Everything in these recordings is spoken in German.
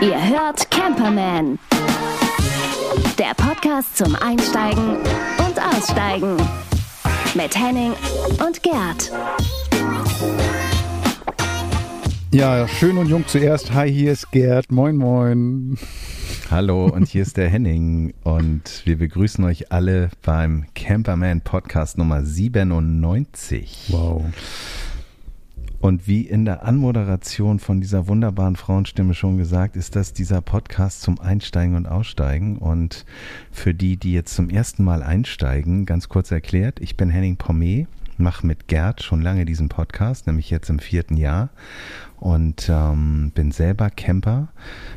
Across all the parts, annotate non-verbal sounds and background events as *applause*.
Ihr hört Camperman. Der Podcast zum Einsteigen und Aussteigen. Mit Henning und Gerd. Ja, schön und jung zuerst. Hi, hier ist Gerd. Moin, moin. Hallo und hier ist der Henning und wir begrüßen euch alle beim Camperman Podcast Nummer 97. Wow. Und wie in der Anmoderation von dieser wunderbaren Frauenstimme schon gesagt, ist das dieser Podcast zum Einsteigen und Aussteigen. Und für die, die jetzt zum ersten Mal einsteigen, ganz kurz erklärt, ich bin Henning Pommet, mache mit Gerd schon lange diesen Podcast, nämlich jetzt im vierten Jahr und ähm, bin selber Camper,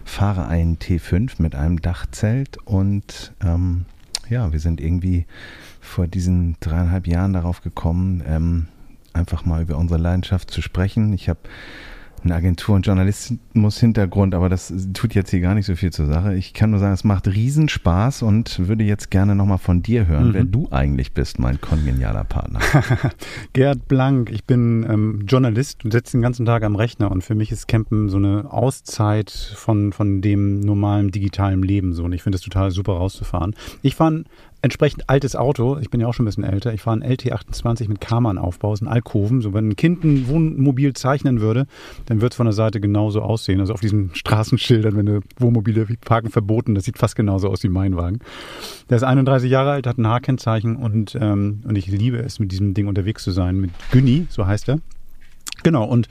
fahre einen T5 mit einem Dachzelt und ähm, ja, wir sind irgendwie vor diesen dreieinhalb Jahren darauf gekommen, ähm, einfach mal über unsere Leidenschaft zu sprechen. Ich habe eine Agentur- und Journalismus-Hintergrund, aber das tut jetzt hier gar nicht so viel zur Sache. Ich kann nur sagen, es macht Riesenspaß und würde jetzt gerne nochmal von dir hören, mhm. wer du eigentlich bist, mein kongenialer Partner. *laughs* Gerd Blank, ich bin ähm, Journalist und sitze den ganzen Tag am Rechner und für mich ist Campen so eine Auszeit von, von dem normalen digitalen Leben so und ich finde es total super rauszufahren. Ich fahre entsprechend altes Auto. Ich bin ja auch schon ein bisschen älter. Ich fahre ein LT28 mit Karmann-Aufbau, ist ein Alkoven. So, wenn ein Kind ein Wohnmobil zeichnen würde, dann wird es von der Seite genauso aussehen. Also auf diesen Straßenschildern, wenn eine Wohnmobile parken verboten, das sieht fast genauso aus wie mein Wagen. Der ist 31 Jahre alt, hat ein H-Kennzeichen und, ähm, und ich liebe es, mit diesem Ding unterwegs zu sein. Mit Günni, so heißt er. Genau, und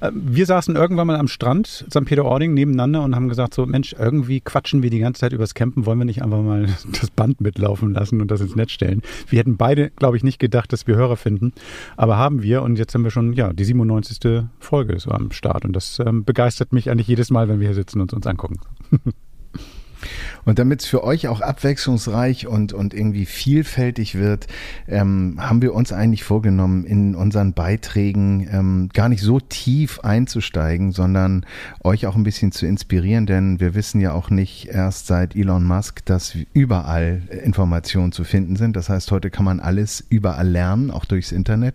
äh, wir saßen irgendwann mal am Strand, St. Peter-Ording, nebeneinander und haben gesagt, so Mensch, irgendwie quatschen wir die ganze Zeit übers Campen, wollen wir nicht einfach mal *laughs* das Band mitlaufen lassen und das ins Netz stellen. Wir hätten beide, glaube ich, nicht gedacht, dass wir Hörer finden, aber haben wir und jetzt haben wir schon, ja, die 97. Folge so am Start und das ähm, begeistert mich eigentlich jedes Mal, wenn wir hier sitzen und uns angucken. *laughs* Und damit es für euch auch abwechslungsreich und, und irgendwie vielfältig wird, ähm, haben wir uns eigentlich vorgenommen, in unseren Beiträgen ähm, gar nicht so tief einzusteigen, sondern euch auch ein bisschen zu inspirieren, denn wir wissen ja auch nicht erst seit Elon Musk, dass überall Informationen zu finden sind. Das heißt, heute kann man alles überall lernen, auch durchs Internet.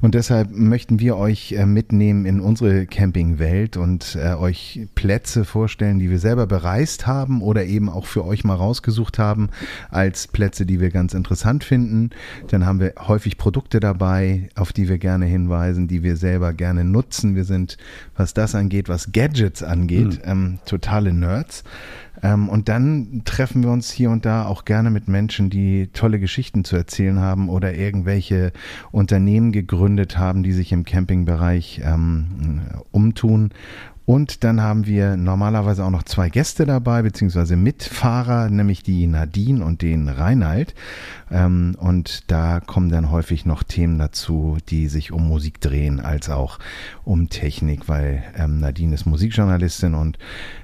Und deshalb möchten wir euch äh, mitnehmen in unsere Campingwelt und äh, euch Plätze vorstellen, die wir selber bereist haben oder eben auch für euch mal rausgesucht haben als Plätze, die wir ganz interessant finden. Dann haben wir häufig Produkte dabei, auf die wir gerne hinweisen, die wir selber gerne nutzen. Wir sind, was das angeht, was Gadgets angeht, mhm. ähm, totale Nerds. Ähm, und dann treffen wir uns hier und da auch gerne mit Menschen, die tolle Geschichten zu erzählen haben oder irgendwelche Unternehmen gegründet haben, die sich im Campingbereich ähm, umtun und dann haben wir normalerweise auch noch zwei Gäste dabei, beziehungsweise Mitfahrer, nämlich die Nadine und den Reinhard. Ähm, und da kommen dann häufig noch Themen dazu, die sich um Musik drehen, als auch um Technik, weil ähm, Nadine ist Musikjournalistin und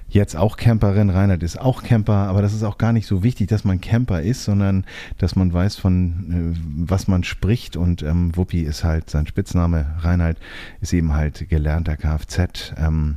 jetzt auch Camperin, Reinhard ist auch Camper, aber das ist auch gar nicht so wichtig, dass man Camper ist, sondern dass man weiß, von äh, was man spricht und ähm, Wuppi ist halt sein Spitzname, Reinhard ist eben halt gelernter Kfz. Ähm,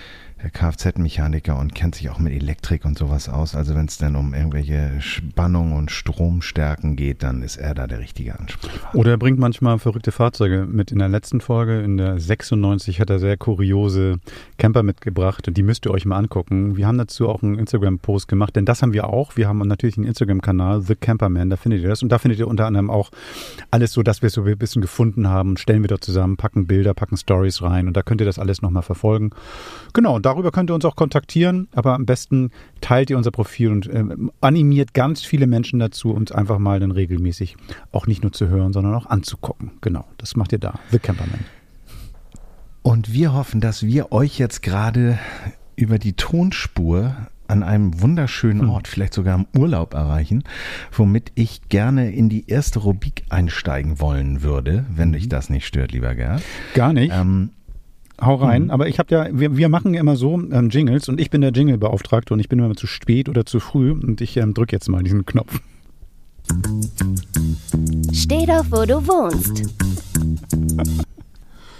Kfz-Mechaniker und kennt sich auch mit Elektrik und sowas aus. Also wenn es dann um irgendwelche Spannung und Stromstärken geht, dann ist er da der richtige Ansprechpartner. Oder er bringt manchmal verrückte Fahrzeuge mit. In der letzten Folge, in der 96, hat er sehr kuriose Camper mitgebracht und die müsst ihr euch mal angucken. Wir haben dazu auch einen Instagram-Post gemacht, denn das haben wir auch. Wir haben natürlich einen Instagram-Kanal, The Camperman, da findet ihr das. Und da findet ihr unter anderem auch alles so, dass wir es so ein bisschen gefunden haben. Stellen wir dort zusammen, packen Bilder, packen Stories rein und da könnt ihr das alles nochmal verfolgen. Genau, und darüber könnt ihr uns auch kontaktieren, aber am besten teilt ihr unser Profil und äh, animiert ganz viele Menschen dazu, uns einfach mal dann regelmäßig auch nicht nur zu hören, sondern auch anzugucken. Genau, das macht ihr da, The Camperman. Und wir hoffen, dass wir euch jetzt gerade über die Tonspur an einem wunderschönen hm. Ort, vielleicht sogar im Urlaub erreichen, womit ich gerne in die erste Rubrik einsteigen wollen würde, wenn mhm. dich das nicht stört, lieber Gerd. Gar nicht. Ähm, hau rein. Mhm. Aber ich habe ja, wir, wir machen ja immer so ähm, Jingles und ich bin der Jingle-Beauftragte und ich bin immer zu spät oder zu früh und ich ähm, drücke jetzt mal diesen Knopf. Steh doch, wo du wohnst.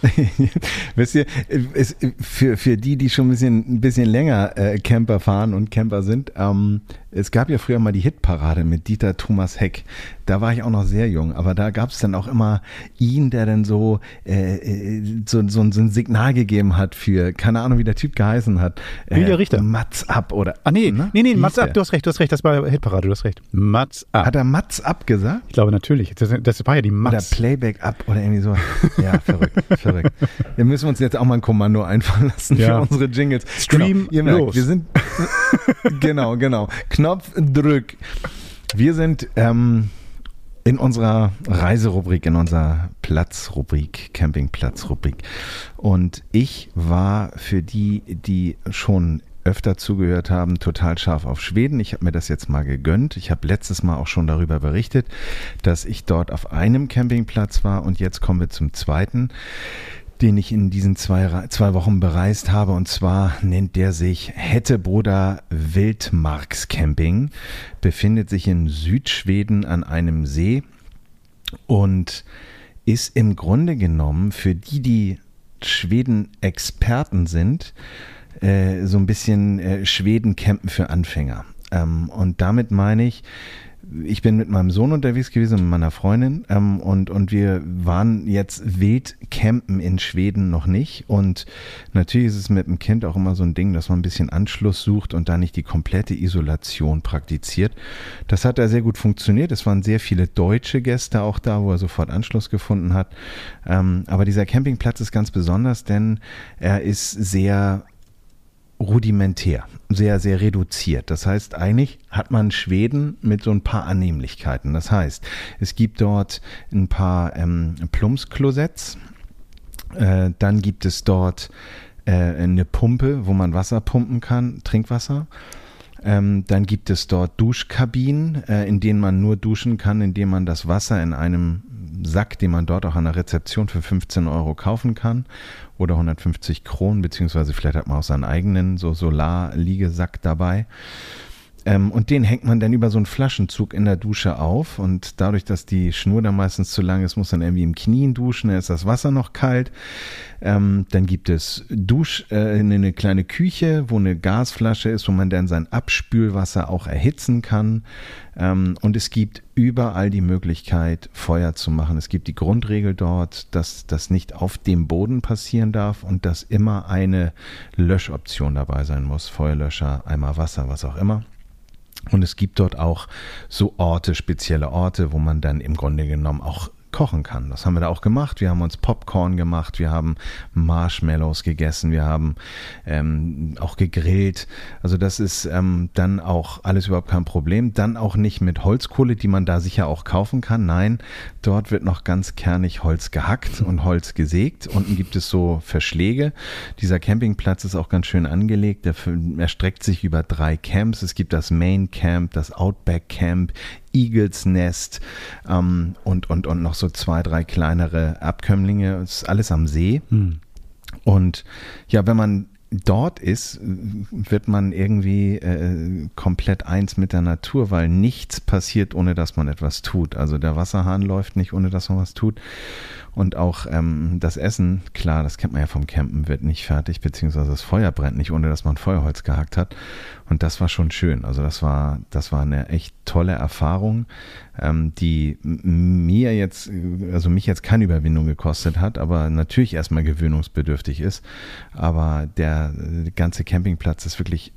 *laughs* Wisst ihr, es, für, für die, die schon ein bisschen, ein bisschen länger äh, Camper fahren und Camper sind, ähm, es gab ja früher mal die Hitparade mit Dieter Thomas Heck. da war ich auch noch sehr jung, aber da gab es dann auch immer ihn, der dann so, äh, äh, so, so, so, ein Signal gegeben hat für, keine Ahnung, wie der Typ geheißen hat. Äh, Julia Richter. Mats ab oder. Ah, nee, ne? nee, nee, Mats ab, du hast recht, du hast recht, das war Hitparade, du hast recht. Mats ab. Hat er Mats ab gesagt? Ich glaube natürlich. Das, das war ja die Mats. Oder Playback ab oder irgendwie so. Ja, *laughs* verrückt, verrückt. Wir müssen uns jetzt auch mal ein Kommando einfallen lassen ja. für unsere Jingles. Stream genau, ihr merkt, los. Wir sind, *laughs* genau, genau. Knopf drück. Wir sind ähm, in unserer Reiserubrik, in unserer Platzrubrik, Campingplatzrubrik. Und ich war für die, die schon öfter zugehört haben, total scharf auf Schweden. Ich habe mir das jetzt mal gegönnt. Ich habe letztes Mal auch schon darüber berichtet, dass ich dort auf einem Campingplatz war und jetzt kommen wir zum zweiten den ich in diesen zwei, zwei Wochen bereist habe. Und zwar nennt der sich Hettebroda Wildmarkscamping, befindet sich in Südschweden an einem See und ist im Grunde genommen für die, die Schweden-Experten sind, äh, so ein bisschen äh, Schweden-Campen für Anfänger. Ähm, und damit meine ich, ich bin mit meinem Sohn unterwegs gewesen und mit meiner Freundin ähm, und, und wir waren jetzt wild campen in Schweden noch nicht. Und natürlich ist es mit dem Kind auch immer so ein Ding, dass man ein bisschen Anschluss sucht und da nicht die komplette Isolation praktiziert. Das hat da sehr gut funktioniert. Es waren sehr viele deutsche Gäste auch da, wo er sofort Anschluss gefunden hat. Ähm, aber dieser Campingplatz ist ganz besonders, denn er ist sehr rudimentär, sehr, sehr reduziert. Das heißt, eigentlich hat man Schweden mit so ein paar Annehmlichkeiten. Das heißt, es gibt dort ein paar ähm, Plumpsklosetts, äh, dann gibt es dort äh, eine Pumpe, wo man Wasser pumpen kann, Trinkwasser. Ähm, dann gibt es dort Duschkabinen, äh, in denen man nur duschen kann, indem man das Wasser in einem Sack, den man dort auch an der Rezeption für 15 Euro kaufen kann oder 150 Kronen, beziehungsweise vielleicht hat man auch seinen eigenen so Solar-Liegesack dabei. Ähm, und den hängt man dann über so einen Flaschenzug in der Dusche auf und dadurch, dass die Schnur dann meistens zu lang ist, muss man irgendwie im Knien duschen, dann ist das Wasser noch kalt. Ähm, dann gibt es Dusch, äh, eine kleine Küche, wo eine Gasflasche ist, wo man dann sein Abspülwasser auch erhitzen kann. Ähm, und es gibt überall die Möglichkeit, Feuer zu machen. Es gibt die Grundregel dort, dass das nicht auf dem Boden passieren darf und dass immer eine Löschoption dabei sein muss. Feuerlöscher, einmal Wasser, was auch immer. Und es gibt dort auch so Orte, spezielle Orte, wo man dann im Grunde genommen auch kochen kann. Das haben wir da auch gemacht. Wir haben uns Popcorn gemacht, wir haben Marshmallows gegessen, wir haben ähm, auch gegrillt. Also das ist ähm, dann auch alles überhaupt kein Problem. Dann auch nicht mit Holzkohle, die man da sicher auch kaufen kann. Nein, dort wird noch ganz kernig Holz gehackt und Holz gesägt. Unten gibt es so Verschläge. Dieser Campingplatz ist auch ganz schön angelegt. Er erstreckt sich über drei Camps. Es gibt das Main Camp, das Outback Camp, Eagles Nest ähm, und, und, und noch so zwei, drei kleinere Abkömmlinge. Es ist alles am See. Hm. Und ja, wenn man dort ist, wird man irgendwie äh, komplett eins mit der Natur, weil nichts passiert, ohne dass man etwas tut. Also der Wasserhahn läuft nicht, ohne dass man was tut. Und auch ähm, das Essen, klar, das kennt man ja vom Campen, wird nicht fertig, beziehungsweise das Feuer brennt nicht, ohne dass man Feuerholz gehackt hat. Und das war schon schön. Also das war, das war eine echt tolle Erfahrung, ähm, die mir jetzt, also mich jetzt keine Überwindung gekostet hat, aber natürlich erstmal gewöhnungsbedürftig ist. Aber der, der ganze Campingplatz ist wirklich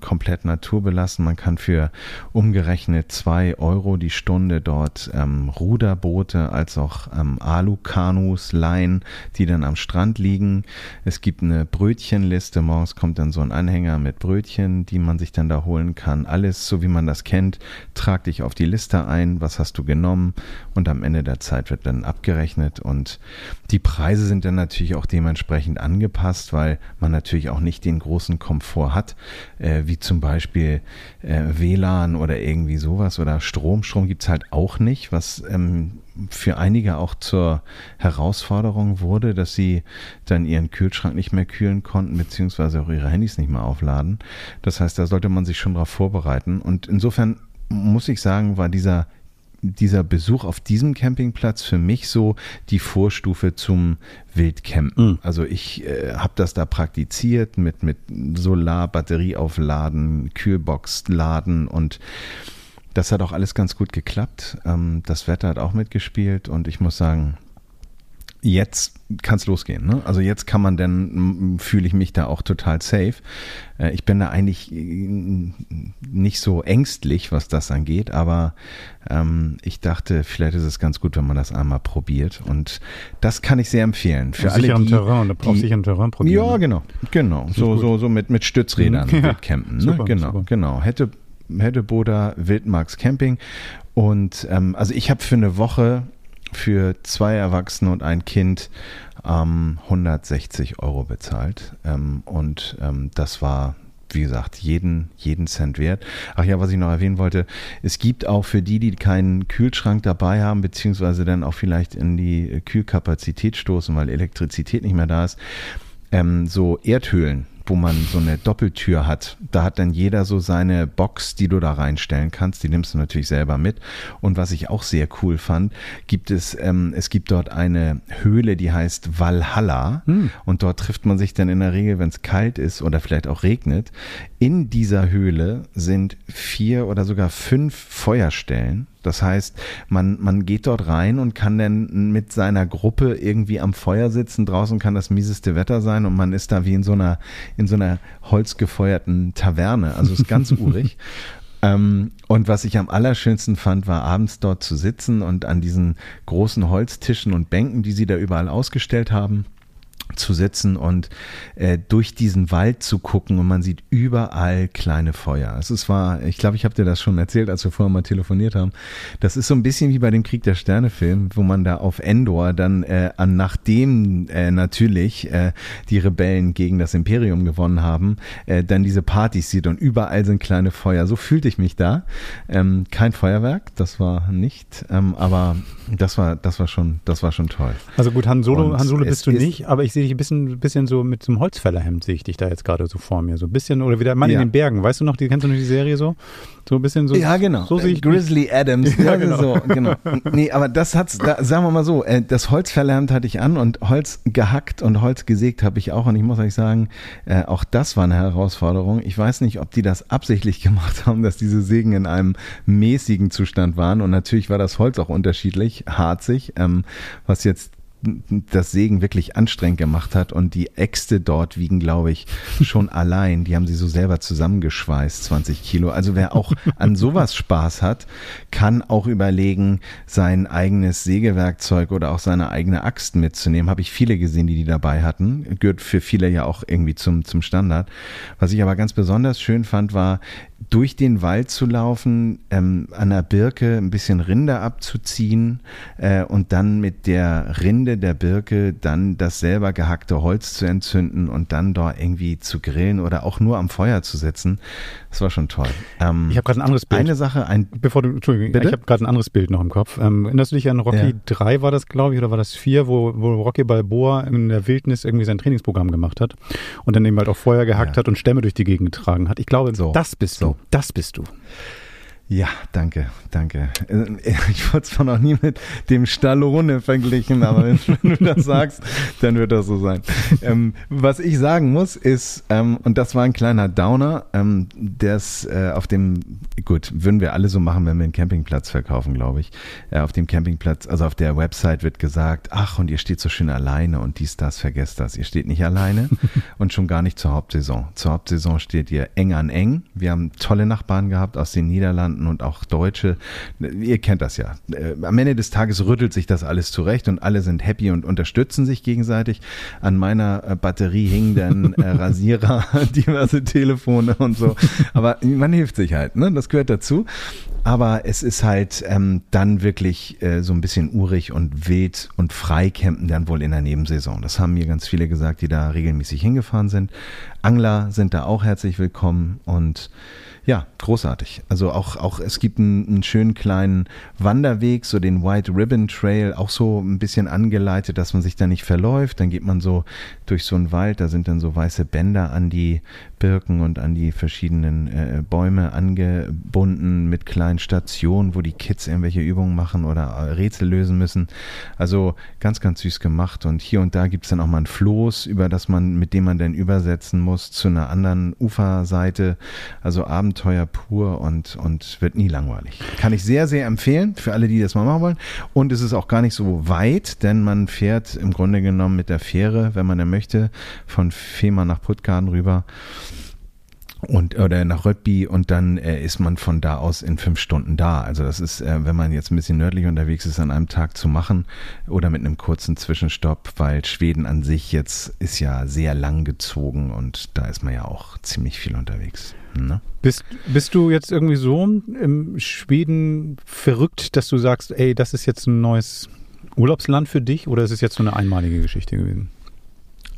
komplett naturbelassen. Man kann für umgerechnet zwei Euro die Stunde dort ähm, Ruderboote als auch ähm, Alukanus leihen, die dann am Strand liegen. Es gibt eine Brötchenliste. Morgens kommt dann so ein Anhänger mit Brötchen die man sich dann da holen kann. Alles so wie man das kennt. Trag dich auf die Liste ein, was hast du genommen und am Ende der Zeit wird dann abgerechnet und die Preise sind dann natürlich auch dementsprechend angepasst, weil man natürlich auch nicht den großen Komfort hat, äh, wie zum Beispiel äh, WLAN oder irgendwie sowas oder Strom. Strom gibt's halt auch nicht, was ähm, für einige auch zur Herausforderung wurde, dass sie dann ihren Kühlschrank nicht mehr kühlen konnten, beziehungsweise auch ihre Handys nicht mehr aufladen. Das heißt, da sollte man sich schon darauf vorbereiten. Und insofern muss ich sagen, war dieser dieser Besuch auf diesem Campingplatz für mich so die Vorstufe zum Wildcampen. Mhm. Also ich äh, habe das da praktiziert mit, mit Solar, Batterieaufladen, Kühlbox laden und das hat auch alles ganz gut geklappt. Ähm, das Wetter hat auch mitgespielt und ich muss sagen, jetzt kann es losgehen. Ne? Also jetzt kann man dann, fühle ich mich da auch total safe. Äh, ich bin da eigentlich äh, nicht so ängstlich, was das angeht, aber ähm, ich dachte, vielleicht ist es ganz gut, wenn man das einmal probiert. Und das kann ich sehr empfehlen. Für auf alle, sicherem die, Terrain, die, auf sicherem Terrain probieren. Ja, genau, genau. So, so, so mit, mit Stützrädern. *laughs* Ja, campen. Ne? super, genau, super. genau. Hätte, hätte Boda Wildmarks Camping. Und ähm, also ich habe für eine Woche für zwei Erwachsene und ein Kind ähm, 160 Euro bezahlt. Ähm, und ähm, das war, wie gesagt, jeden, jeden Cent wert. Ach ja, was ich noch erwähnen wollte, es gibt auch für die, die keinen Kühlschrank dabei haben, beziehungsweise dann auch vielleicht in die Kühlkapazität stoßen, weil Elektrizität nicht mehr da ist, ähm, so Erdhöhlen wo man so eine Doppeltür hat. Da hat dann jeder so seine Box, die du da reinstellen kannst. Die nimmst du natürlich selber mit. Und was ich auch sehr cool fand, gibt es, ähm, es gibt dort eine Höhle, die heißt Valhalla. Und dort trifft man sich dann in der Regel, wenn es kalt ist oder vielleicht auch regnet. In dieser Höhle sind vier oder sogar fünf Feuerstellen. Das heißt, man, man geht dort rein und kann dann mit seiner Gruppe irgendwie am Feuer sitzen. Draußen kann das mieseste Wetter sein und man ist da wie in so einer, in so einer holzgefeuerten Taverne. Also ist ganz *laughs* urig. Ähm, und was ich am allerschönsten fand, war abends dort zu sitzen und an diesen großen Holztischen und Bänken, die sie da überall ausgestellt haben, zu sitzen und äh, durch diesen Wald zu gucken und man sieht überall kleine Feuer. Also es war, ich glaube, ich habe dir das schon erzählt, als wir vorher mal telefoniert haben. Das ist so ein bisschen wie bei dem Krieg der Sterne Film, wo man da auf Endor dann äh, an nachdem äh, natürlich äh, die Rebellen gegen das Imperium gewonnen haben, äh, dann diese Partys sieht und überall sind kleine Feuer. So fühlte ich mich da. Ähm, kein Feuerwerk, das war nicht, ähm, aber das war, das war schon, das war schon toll. Also gut, Han Solo, Und Han Solo bist du nicht, aber ich sehe dich ein bisschen, bisschen so mit so einem Holzfällerhemd, sehe ich dich da jetzt gerade so vor mir. So ein bisschen, oder wie der Mann Ja. in den Bergen, weißt du noch, die kennst du noch die Serie so? So ein bisschen so. Ja, genau. So sehe ich mich. Grizzly Adams. *laughs* Ja, Ja, genau. So, genau. Nee, aber das hat's, da, sagen wir mal so, äh, das Holz verlernt hatte ich an und Holz gehackt und Holz gesägt habe ich auch. Und ich muss euch sagen, äh, auch das war eine Herausforderung. Ich weiß nicht, ob die das absichtlich gemacht haben, dass diese Sägen in einem mäßigen Zustand waren. Und natürlich war das Holz auch unterschiedlich, harzig, ähm, was jetzt das Sägen wirklich anstrengend gemacht hat und die Äxte dort wiegen, glaube ich, schon *laughs* allein. Die haben sie so selber zusammengeschweißt, 20 Kilo. Also wer auch an sowas Spaß hat, kann auch überlegen, sein eigenes Sägewerkzeug oder auch seine eigene Axt mitzunehmen. Habe ich viele gesehen, die die dabei hatten. Gehört für viele ja auch irgendwie zum, zum Standard. Was ich aber ganz besonders schön fand, war, durch den Wald zu laufen, ähm, an der Birke ein bisschen Rinde abzuziehen äh, und dann mit der Rinde der Birke dann das selber gehackte Holz zu entzünden und dann dort irgendwie zu grillen oder auch nur am Feuer zu sitzen. Das war schon toll. Ähm, Ich habe gerade ein anderes Bild. eine Sache, ein Bevor du, Entschuldigung, Bitte? ich habe gerade ein anderes Bild noch im Kopf. Ähm, erinnerst du dich an Rocky Ja. 3 war das, glaube ich, oder war das 4, wo, wo Rocky Balboa in der Wildnis irgendwie sein Trainingsprogramm gemacht hat und dann eben halt auch Feuer gehackt Ja. hat und Stämme durch die Gegend getragen hat. Ich glaube, So, das bist so. du. Das bist du. Ja, danke, danke. Äh, Ich wurde zwar noch nie mit dem Stallone verglichen, aber wenn, *laughs* wenn du das sagst, dann wird das so sein. Ähm, was ich sagen muss, ist, ähm, und das war ein kleiner Downer, ähm, das äh, auf dem, gut, würden wir alle so machen, wenn wir einen Campingplatz verkaufen, glaube ich. Äh, auf dem Campingplatz, also auf der Website wird gesagt, ach, und ihr steht so schön alleine und dies, das, vergesst das. Ihr steht nicht alleine *laughs* und schon gar nicht zur Hauptsaison. Zur Hauptsaison steht ihr eng an eng. Wir haben tolle Nachbarn gehabt aus den Niederlanden und auch Deutsche. Ihr kennt das ja. Äh, Am Ende des Tages rüttelt sich das alles zurecht und alle sind happy und unterstützen sich gegenseitig. An meiner äh, Batterie hingen dann äh, *laughs* Rasierer, *laughs* diverse Telefone und so. Aber man hilft sich halt, ne? Das gehört dazu. Aber es ist halt ähm, dann wirklich äh, so ein bisschen urig und wild und frei campen dann wohl in der Nebensaison. Das haben mir ganz viele gesagt, die da regelmäßig hingefahren sind. Angler sind da auch herzlich willkommen und ja, großartig. Also auch, auch es gibt einen, einen schönen kleinen Wanderweg, so den White Ribbon Trail, auch so ein bisschen angeleitet, dass man sich da nicht verläuft. Dann geht man so durch so einen Wald, da sind dann so weiße Bänder an die Birken und an die verschiedenen äh, Bäume angebunden mit kleinen Stationen, wo die Kids irgendwelche Übungen machen oder äh, Rätsel lösen müssen. Also ganz, ganz süß gemacht. Und hier und da gibt es dann auch mal ein Floß, über das man, mit dem man dann übersetzen muss zu einer anderen Uferseite. Also Abenteuer pur und, und wird nie langweilig. Kann ich sehr, sehr empfehlen für alle, die das mal machen wollen. Und es ist auch gar nicht so weit, denn man fährt im Grunde genommen mit der Fähre, wenn man denn möchte, von Fehmarn nach Puttgarden rüber und oder nach Röttby und dann äh, ist man von da aus in fünf Stunden da. Also das ist, äh, wenn man jetzt ein bisschen nördlich unterwegs ist, an einem Tag zu machen oder mit einem kurzen Zwischenstopp, weil Schweden an sich jetzt ist ja sehr lang gezogen und da ist man ja auch ziemlich viel unterwegs. Ne? Bist, bist du jetzt irgendwie so im Schweden verrückt, dass du sagst, ey, das ist jetzt ein neues Urlaubsland für dich oder ist es jetzt so eine einmalige Geschichte gewesen?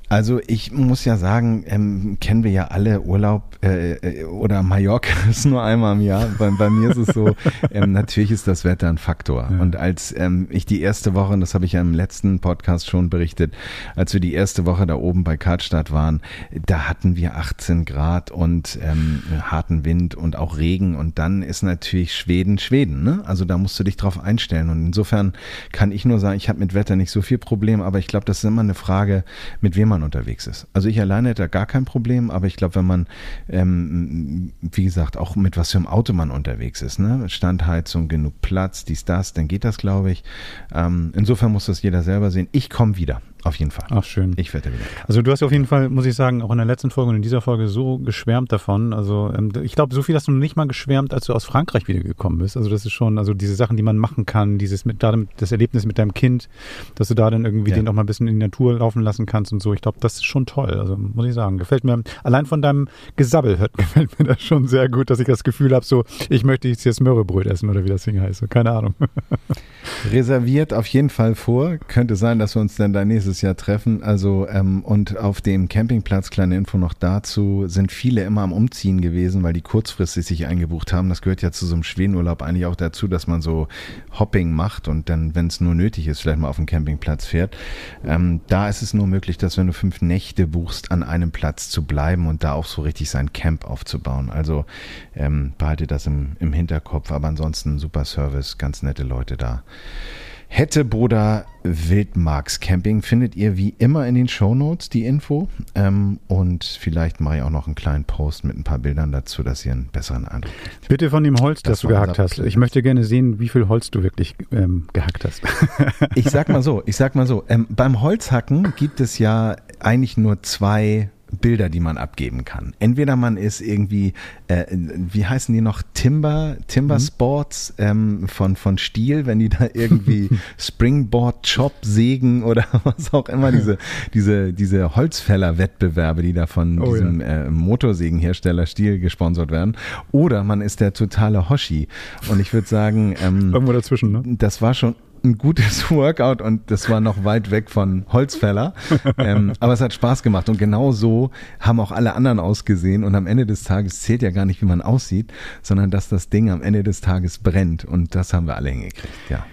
Also ich muss ja sagen, ähm, kennen wir ja alle Urlaub äh, äh, oder Mallorca *laughs* ist nur einmal im Jahr. Bei, bei mir ist es so, *laughs* ähm, natürlich ist das Wetter ein Faktor. Ja. Und als ähm, ich die erste Woche, und das habe ich ja im letzten Podcast schon berichtet, als wir die erste Woche da oben bei Karlstadt waren, da hatten wir 18 Grad und ähm, harten Wind und auch Regen. Und dann ist natürlich Schweden Schweden. Ne? Also da musst du dich drauf einstellen. Und insofern kann ich nur sagen, ich habe mit Wetter nicht so viel Problem, aber ich glaube, das ist immer eine Frage, mit wem man man unterwegs ist. Also ich alleine hätte da gar kein Problem, aber ich glaube, wenn man, ähm, wie gesagt, auch mit was für einem Auto man unterwegs ist, ne? Standheizung, genug Platz, dies, das, dann geht das, glaube ich. Ähm, insofern muss das jeder selber sehen. Ich komme wieder. Auf jeden Fall. Ach, schön. Ich werde wieder. Also du hast auf jeden Fall, muss ich sagen, auch in der letzten Folge und in dieser Folge so geschwärmt davon. Also ähm, ich glaube, so viel hast du nicht mal geschwärmt, als du aus Frankreich wiedergekommen bist. Also das ist schon, also diese Sachen, die man machen kann, dieses mit, da, das Erlebnis mit deinem Kind, dass du da dann irgendwie ja. den auch mal ein bisschen in die Natur laufen lassen kannst und so. Ich glaube, das ist schon toll. Also muss ich sagen, gefällt mir, allein von deinem Gesabbel hört, *laughs* gefällt mir das schon sehr gut, dass ich das Gefühl habe, so, ich möchte jetzt hier Smörrebröt essen oder wie das Ding heißt. Keine Ahnung. *laughs* Reserviert auf jeden Fall vor. Könnte sein, dass wir uns dann da nächstes Jahr treffen. Also, ähm, und auf dem Campingplatz, kleine Info noch dazu, sind viele immer am Umziehen gewesen, weil die kurzfristig sich eingebucht haben. Das gehört ja zu so einem Schwedenurlaub eigentlich auch dazu, dass man so Hopping macht und dann, wenn es nur nötig ist, vielleicht mal auf dem Campingplatz fährt. Ähm, da ist es nur möglich, dass wenn du fünf Nächte buchst, an einem Platz zu bleiben und da auch so richtig sein Camp aufzubauen. Also ähm, behalte das im, im Hinterkopf, aber ansonsten super Service, ganz nette Leute da. Hetteboda Wildmarks Camping findet ihr wie immer in den Show Notes die Info. Ähm, und vielleicht mache ich auch noch einen kleinen Post mit ein paar Bildern dazu, dass ihr einen besseren Eindruck kriegt. Bitte von dem Holz, das, das du gehackt hast. Ich möchte gerne sehen, wie viel Holz du wirklich ähm, gehackt hast. ich sag mal so, ich sag mal so, ähm, beim Holzhacken gibt es ja eigentlich nur zwei Bilder, die man abgeben kann. Entweder man ist irgendwie, äh, wie heißen die noch, Timber, Timber mhm. Sports ähm, von, von Stiel, wenn die da irgendwie *laughs* Springboard Chop sägen oder *laughs* was auch immer, diese, diese, diese Holzfäller-Wettbewerbe, die da von oh, diesem ja. äh, Motorsägenhersteller Stiel gesponsert werden. Oder man ist der totale Hoshi. Und ich würde sagen, ähm, irgendwo dazwischen, ne? Das war schon ein gutes *laughs* Workout und das war noch weit weg von Holzfäller. ähm, aber es hat Spaß gemacht und genau so haben auch alle anderen ausgesehen. Und am Ende des Tages zählt ja gar nicht, wie man aussieht, sondern dass das Ding am Ende des Tages brennt. Und das haben wir alle hingekriegt, ja.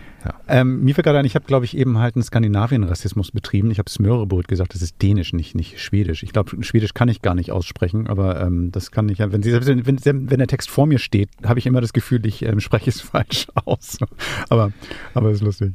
Ähm, mir fällt gerade ein, ich habe, glaube ich, eben halt einen Skandinavien-Rassismus betrieben. Ich habe Smörrebrot gesagt, das ist dänisch, nicht, nicht schwedisch. Ich glaube, schwedisch kann ich gar nicht aussprechen, aber ähm, das kann ich ja, wenn, wenn, wenn der Text vor mir steht, habe ich immer das Gefühl, ich ähm, spreche es *laughs* falsch aus. aber, aber ist lustig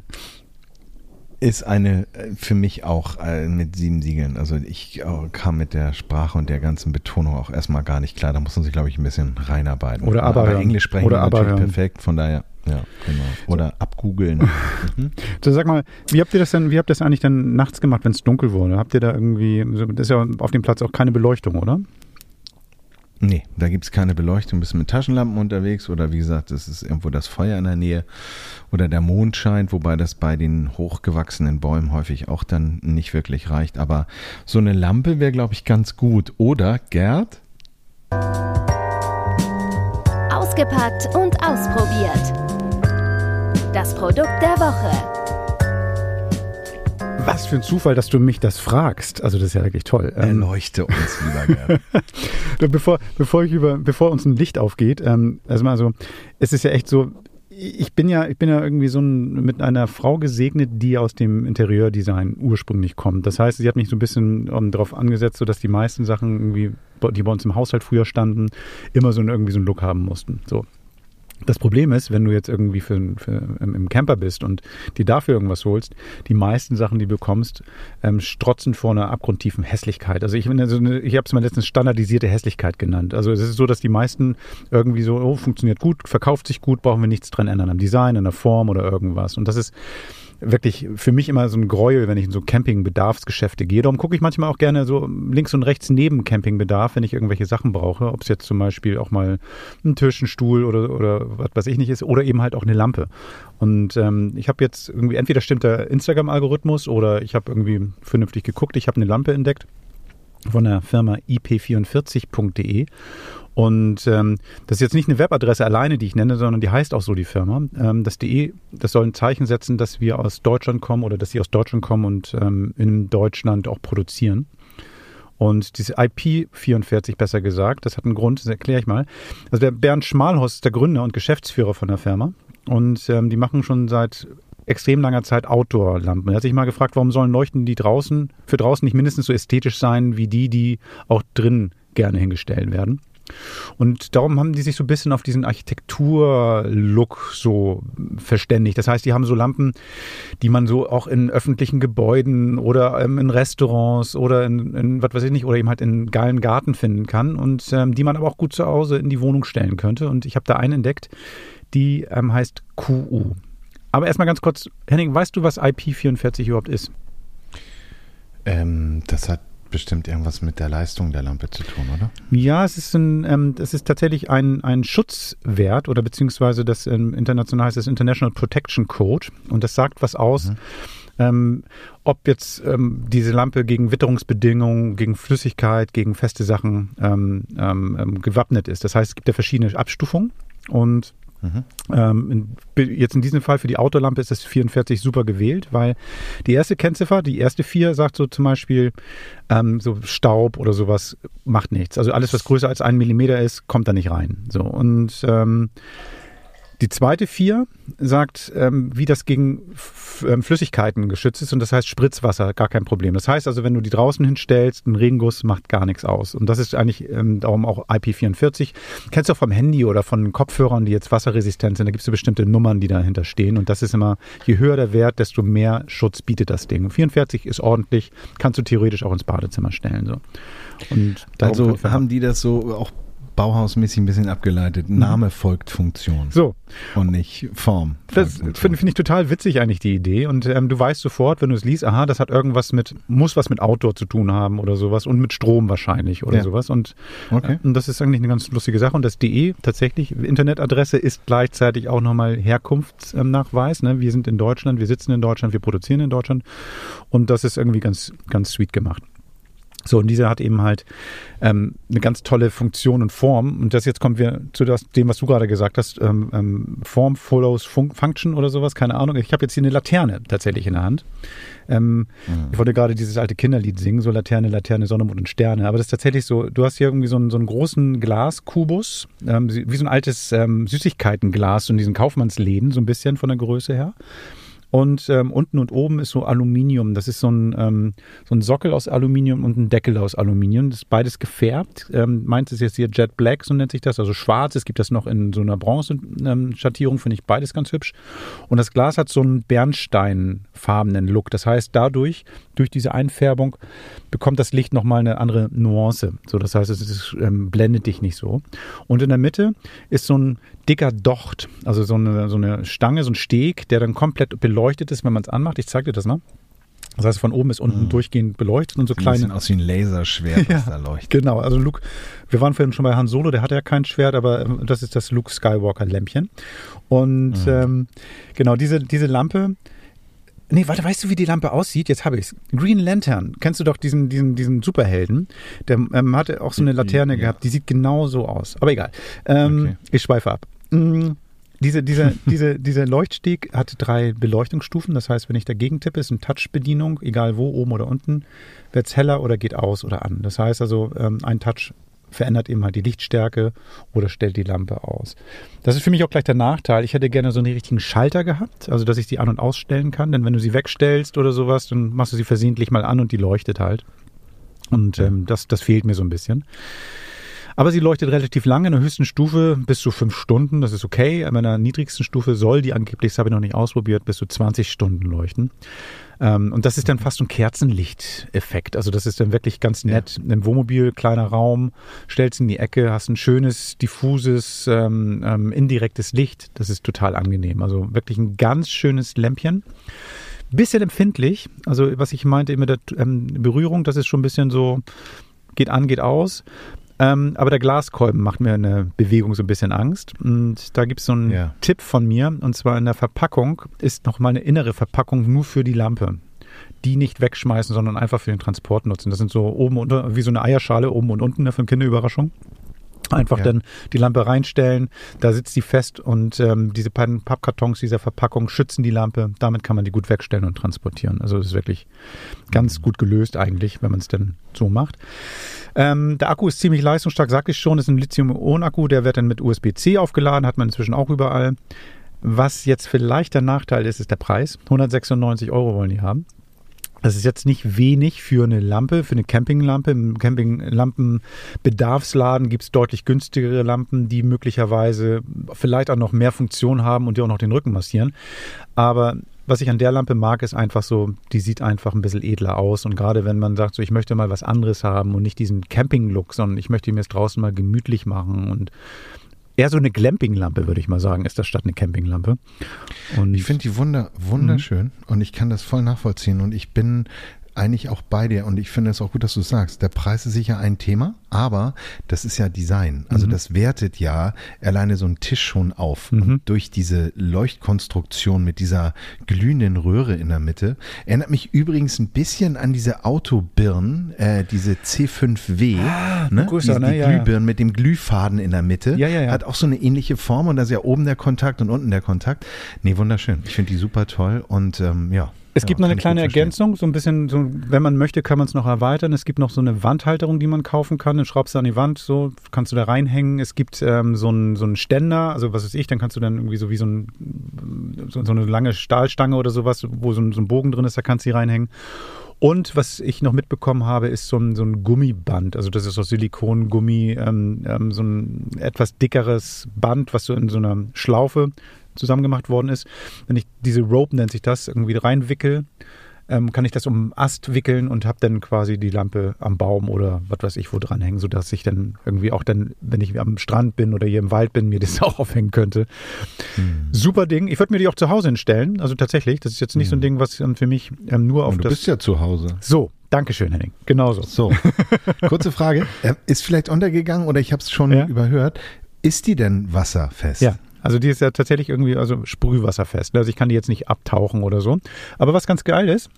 ist eine äh, für mich auch äh, mit sieben Siegeln. Also ich äh, kam mit der Sprache und der ganzen Betonung auch erstmal gar nicht klar. Da muss man sich, glaube ich, ein bisschen reinarbeiten. Oder aber, aber Englisch sprechen oder aber perfekt. Von daher ja, genau. Oder abgoogeln. *laughs* Mhm. So, sag mal, wie habt ihr das denn, wie habt ihr das eigentlich dann nachts gemacht, wenn es dunkel wurde? Habt ihr da irgendwie, das ist ja auf dem Platz auch keine Beleuchtung, oder? Nee, da gibt es keine Beleuchtung. Bist mit Taschenlampen unterwegs oder wie gesagt, es ist irgendwo das Feuer in der Nähe oder der Mond scheint, wobei das bei den hochgewachsenen Bäumen häufig auch dann nicht wirklich reicht. Aber so eine Lampe wäre, glaube ich, ganz gut. Oder, Gerd? Ausgepackt und ausprobiert. Das Produkt der Woche. Was für ein Zufall, dass du mich das fragst. Also das ist ja wirklich toll. Ähm, Erleuchte uns lieber gerne. *laughs* bevor, bevor ich über, bevor uns ein Licht aufgeht, ähm, also mal so, es ist ja echt so, ich bin ja, ich bin ja irgendwie so ein, mit einer Frau gesegnet, die aus dem Interieurdesign ursprünglich kommt. Das heißt, sie hat mich so ein bisschen um, ähm, darauf angesetzt, so dass die meisten Sachen irgendwie, die bei uns im Haushalt früher standen, immer so irgendwie so einen Look haben mussten. So. Das Problem ist, wenn du jetzt irgendwie für, für, im Camper bist und dir dafür irgendwas holst, die meisten Sachen, die du bekommst, ähm, strotzen vor einer abgrundtiefen Hässlichkeit. Also ich, also ich habe es mal letztens standardisierte Hässlichkeit genannt. Also es ist so, dass die meisten irgendwie so, oh, funktioniert gut, verkauft sich gut, brauchen wir nichts dran ändern am Design, an der Form oder irgendwas. Und das ist wirklich für mich immer so ein Gräuel, wenn ich in so Campingbedarfsgeschäfte gehe. Darum gucke ich manchmal auch gerne so links und rechts neben Campingbedarf, wenn ich irgendwelche Sachen brauche. Ob es jetzt zum Beispiel auch mal ein Tisch, ein Stuhl oder, oder was weiß ich nicht ist oder eben halt auch eine Lampe. Und ähm, ich habe jetzt irgendwie, entweder stimmt der Instagram-Algorithmus oder ich habe irgendwie vernünftig geguckt. Ich habe eine Lampe entdeckt von der Firma ip44.de und ähm, das ist jetzt nicht eine Webadresse alleine, die ich nenne, sondern die heißt auch so die Firma. Ähm, das DE, das soll ein Zeichen setzen, dass wir aus Deutschland kommen oder dass sie aus Deutschland kommen und ähm, in Deutschland auch produzieren. Und diese IP44 besser gesagt, das hat einen Grund, das erkläre ich mal. Also der Bernd Schmalhorst ist der Gründer und Geschäftsführer von der Firma. Und ähm, die machen schon seit extrem langer Zeit Outdoor-Lampen. Er hat sich mal gefragt, warum sollen Leuchten die draußen, für draußen nicht mindestens so ästhetisch sein, wie die, die auch drin gerne hingestellt werden. Und darum haben die sich so ein bisschen auf diesen Architektur-Look so verständigt. Das heißt, die haben so Lampen, die man so auch in öffentlichen Gebäuden oder ähm, in Restaurants oder in, in, was weiß ich nicht, oder eben halt in geilen Garten finden kann und ähm, die man aber auch gut zu Hause in die Wohnung stellen könnte. Und ich habe da eine entdeckt, die ähm, heißt QU. Aber erstmal ganz kurz, Henning, weißt du, was IP44 überhaupt ist? Ähm, das hat bestimmt irgendwas mit der Leistung der Lampe zu tun, oder? Ja, es ist, ein, ähm, es ist tatsächlich ein, ein Schutzwert oder beziehungsweise das ähm, international heißt das International Protection Code und das sagt was aus. Mhm. Ähm, ob jetzt ähm, diese Lampe gegen Witterungsbedingungen, gegen Flüssigkeit, gegen feste Sachen ähm, ähm, ähm gewappnet ist. Das heißt, es gibt ja verschiedene Abstufungen und Mhm. Ähm, jetzt in diesem Fall für die Autolampe ist das 44 super gewählt, weil die erste Kennziffer, die erste vier, sagt so zum Beispiel, ähm, so Staub oder sowas macht nichts. Also alles, was größer als ein Millimeter ist, kommt da nicht rein. So und ähm, die zweite vier sagt, ähm, wie das gegen ähm, Flüssigkeiten geschützt ist und das heißt Spritzwasser, gar kein Problem. Das heißt also, wenn du die draußen hinstellst, ein Regenguss macht gar nichts aus. Und das ist eigentlich ähm, darum auch IP44. Kennst du auch vom Handy oder von Kopfhörern, die jetzt wasserresistent sind, da gibt es bestimmte Nummern, die dahinter stehen. Und das ist immer, je höher der Wert, desto mehr Schutz bietet das Ding. 44 ist ordentlich, kannst du theoretisch auch ins Badezimmer stellen. So. Und also haben die das so auch Bauhausmäßig ein bisschen abgeleitet. Mhm. Name folgt Funktion. So. Und nicht Form. Das finde find ich total witzig eigentlich, die Idee. Und ähm, du weißt sofort, wenn du es liest, aha, das hat irgendwas mit, muss was mit Outdoor zu tun haben oder sowas und mit Strom wahrscheinlich oder ja. sowas. Und, okay. äh, und das ist eigentlich eine ganz lustige Sache. Und das DE tatsächlich, Internetadresse ist gleichzeitig auch nochmal Herkunftsnachweis. Ne? Wir sind in Deutschland, wir sitzen in Deutschland, wir produzieren in Deutschland. Und das ist irgendwie ganz, ganz sweet gemacht. So, und dieser hat eben halt ähm, eine ganz tolle Funktion und Form. Und das jetzt kommen wir zu das, dem, was du gerade gesagt hast. Ähm, ähm, Form follows Fun Function oder sowas, keine Ahnung. Ich habe jetzt hier eine Laterne tatsächlich in der Hand. Ähm, mhm. Ich wollte gerade dieses alte Kinderlied singen, so Laterne, Laterne, Sonne, Mond und Sterne. Aber das ist tatsächlich so, du hast hier irgendwie so einen, so einen großen Glaskubus, ähm, wie so ein altes ähm, Süßigkeitenglas in diesen Kaufmannsläden, so ein bisschen von der Größe her. Und ähm, unten und oben ist so Aluminium. Das ist so ein, ähm, so ein Sockel aus Aluminium und ein Deckel aus Aluminium. Das ist beides gefärbt. Ähm, meins ist jetzt hier Jet Black, so nennt sich das, also schwarz. Es gibt das noch in so einer Bronze-Schattierung, finde ich beides ganz hübsch. Und das Glas hat so einen bernsteinfarbenen Look. Das heißt, dadurch, durch diese Einfärbung, bekommt das Licht nochmal eine andere Nuance. So, das heißt, es ist, ähm, blendet dich nicht so. Und in der Mitte ist so ein dicker Docht, also so eine, so eine Stange, so ein Steg, der dann komplett beleuchtet ist, wenn man es anmacht. Ich zeige dir das mal. Das heißt, von oben bis unten mhm. durchgehend beleuchtet und so Sieht kleine. Ein bisschen aus wie ein Laserschwert, *laughs* was ja, da leuchtet. Genau, also Luke, wir waren vorhin schon bei Han Solo, der hatte ja kein Schwert, aber ähm, das ist das Luke Skywalker-Lämpchen. Und mhm. ähm, genau, diese, diese Lampe, Nee, warte, weißt du, wie die Lampe aussieht? Jetzt habe ich's. Green Lantern. Kennst du doch diesen, diesen, diesen Superhelden? Der ähm, hatte auch so eine Laterne ja. gehabt, die sieht genau so aus. Aber egal. Ähm, okay. Ich schweife ab. Mhm. Diese, diese, *laughs* diese, dieser Leuchtsteg hat drei Beleuchtungsstufen. Das heißt, wenn ich dagegen tippe, ist eine Touch-Bedienung, egal wo, oben oder unten, wird es heller oder geht aus oder an. Das heißt also, ähm, ein Touch verändert eben halt die Lichtstärke oder stellt die Lampe aus. Das ist für mich auch gleich der Nachteil. Ich hätte gerne so einen richtigen Schalter gehabt, also dass ich sie an- und ausstellen kann. Denn wenn du sie wegstellst oder sowas, dann machst du sie versehentlich mal an und die leuchtet halt. Und ähm, das, das fehlt mir so ein bisschen. Aber sie leuchtet relativ lange, in der höchsten Stufe bis zu fünf Stunden, das ist okay. Aber in der niedrigsten Stufe soll die angeblich, das habe ich noch nicht ausprobiert, bis zu 20 Stunden leuchten. Ähm, und das ist dann fast so ein Kerzenlichteffekt. Also das ist dann wirklich ganz nett. Ja. Im Wohnmobil, kleiner Raum, stellst in die Ecke, hast ein schönes, diffuses, ähm, ähm, indirektes Licht. Das ist total angenehm. Also wirklich ein ganz schönes Lämpchen. Bisschen empfindlich. Also was ich meinte mit der ähm, Berührung, das ist schon ein bisschen so, geht an, geht aus. Ähm, aber der Glaskolben macht mir eine Bewegung so ein bisschen Angst. Und da gibt es so einen ja. Tipp von mir. Und zwar in der Verpackung ist nochmal eine innere Verpackung nur für die Lampe. Die nicht wegschmeißen, sondern einfach für den Transport nutzen. Das sind so oben und unter, wie so eine Eierschale, oben und unten ne, für eine Kinderüberraschung. *laughs* Einfach ja. dann die Lampe reinstellen, da sitzt die fest und ähm, diese beiden Pappkartons dieser Verpackung schützen die Lampe. Damit kann man die gut wegstellen und transportieren. Also das ist wirklich ganz mhm. gut gelöst eigentlich, wenn man es denn so macht. Ähm, der Akku ist ziemlich leistungsstark, sagte ich schon, ist ein Lithium-Ionen-Akku, der wird dann mit USB-C aufgeladen, hat man inzwischen auch überall. Was jetzt vielleicht der Nachteil ist, ist der Preis. 196 Euro wollen die haben. Das ist jetzt nicht wenig für eine Lampe, für eine Campinglampe. Im Campinglampenbedarfsladen gibt es deutlich günstigere Lampen, die möglicherweise vielleicht auch noch mehr Funktion haben und die auch noch den Rücken massieren. Aber was ich an der Lampe mag, ist einfach so, die sieht einfach ein bisschen edler aus. Und gerade wenn man sagt, so ich möchte mal was anderes haben und nicht diesen Camping-Look, sondern ich möchte mir es draußen mal gemütlich machen und eher so eine Glamping-Lampe, würde ich mal sagen, ist das statt eine Campinglampe. Und ich finde die wunder, wunderschön mhm. und ich kann das voll nachvollziehen und ich bin eigentlich auch bei dir und ich finde es auch gut, dass du sagst. Der Preis ist sicher ein Thema, aber das ist ja Design. Also mhm. das wertet ja alleine so einen Tisch schon auf. Mhm. Und durch diese Leuchtkonstruktion mit dieser glühenden Röhre in der Mitte erinnert mich übrigens ein bisschen an diese Autobirnen, äh, diese C5W, ah, ne? Größer, die, die ne? Glühbirnen ja. mit dem Glühfaden in der Mitte. Ja, ja, ja. Hat auch so eine ähnliche Form und da ist ja oben der Kontakt und unten der Kontakt. Nee, wunderschön. Ich finde die super toll und ähm, ja, es gibt noch eine kleine Ergänzung, so ein bisschen, so, wenn man möchte, kann man es noch erweitern. Es gibt noch so eine Wandhalterung, die man kaufen kann. Dann schraubst du an die Wand, so kannst du da reinhängen. Es gibt ähm, so, einen, so einen Ständer, also was weiß ich, dann kannst du dann irgendwie so wie so, ein, so, so eine lange Stahlstange oder sowas, wo so ein, so ein Bogen drin ist, da kannst du die reinhängen. Und was ich noch mitbekommen habe, ist so ein, so ein Gummiband. Also das ist aus Silikongummi, ähm, ähm, so ein etwas dickeres Band, was so in so einer Schlaufe zusammengemacht worden ist. Wenn ich diese Rope, nennt sich das, irgendwie reinwickel, ähm, kann ich das um Ast wickeln und habe dann quasi die Lampe am Baum oder was weiß ich wo dranhängen, sodass ich dann irgendwie auch dann, wenn ich am Strand bin oder hier im Wald bin, mir *laughs* das auch aufhängen könnte. Hm. Super Ding. Ich würde mir die auch zu Hause hinstellen. Also tatsächlich, das ist jetzt nicht hm. so ein hm. Ding, was ähm, für mich ähm, nur auf du das... Du bist ja zu Hause. So, Dankeschön, Henning. Genauso. So, *laughs* kurze Frage. Äh, ist vielleicht untergegangen oder ich habe es schon ja? überhört. Ist die denn wasserfest? Ja. Also die ist ja tatsächlich irgendwie also sprühwasserfest. Also ich kann die jetzt nicht abtauchen oder so. Aber was ganz geil ist,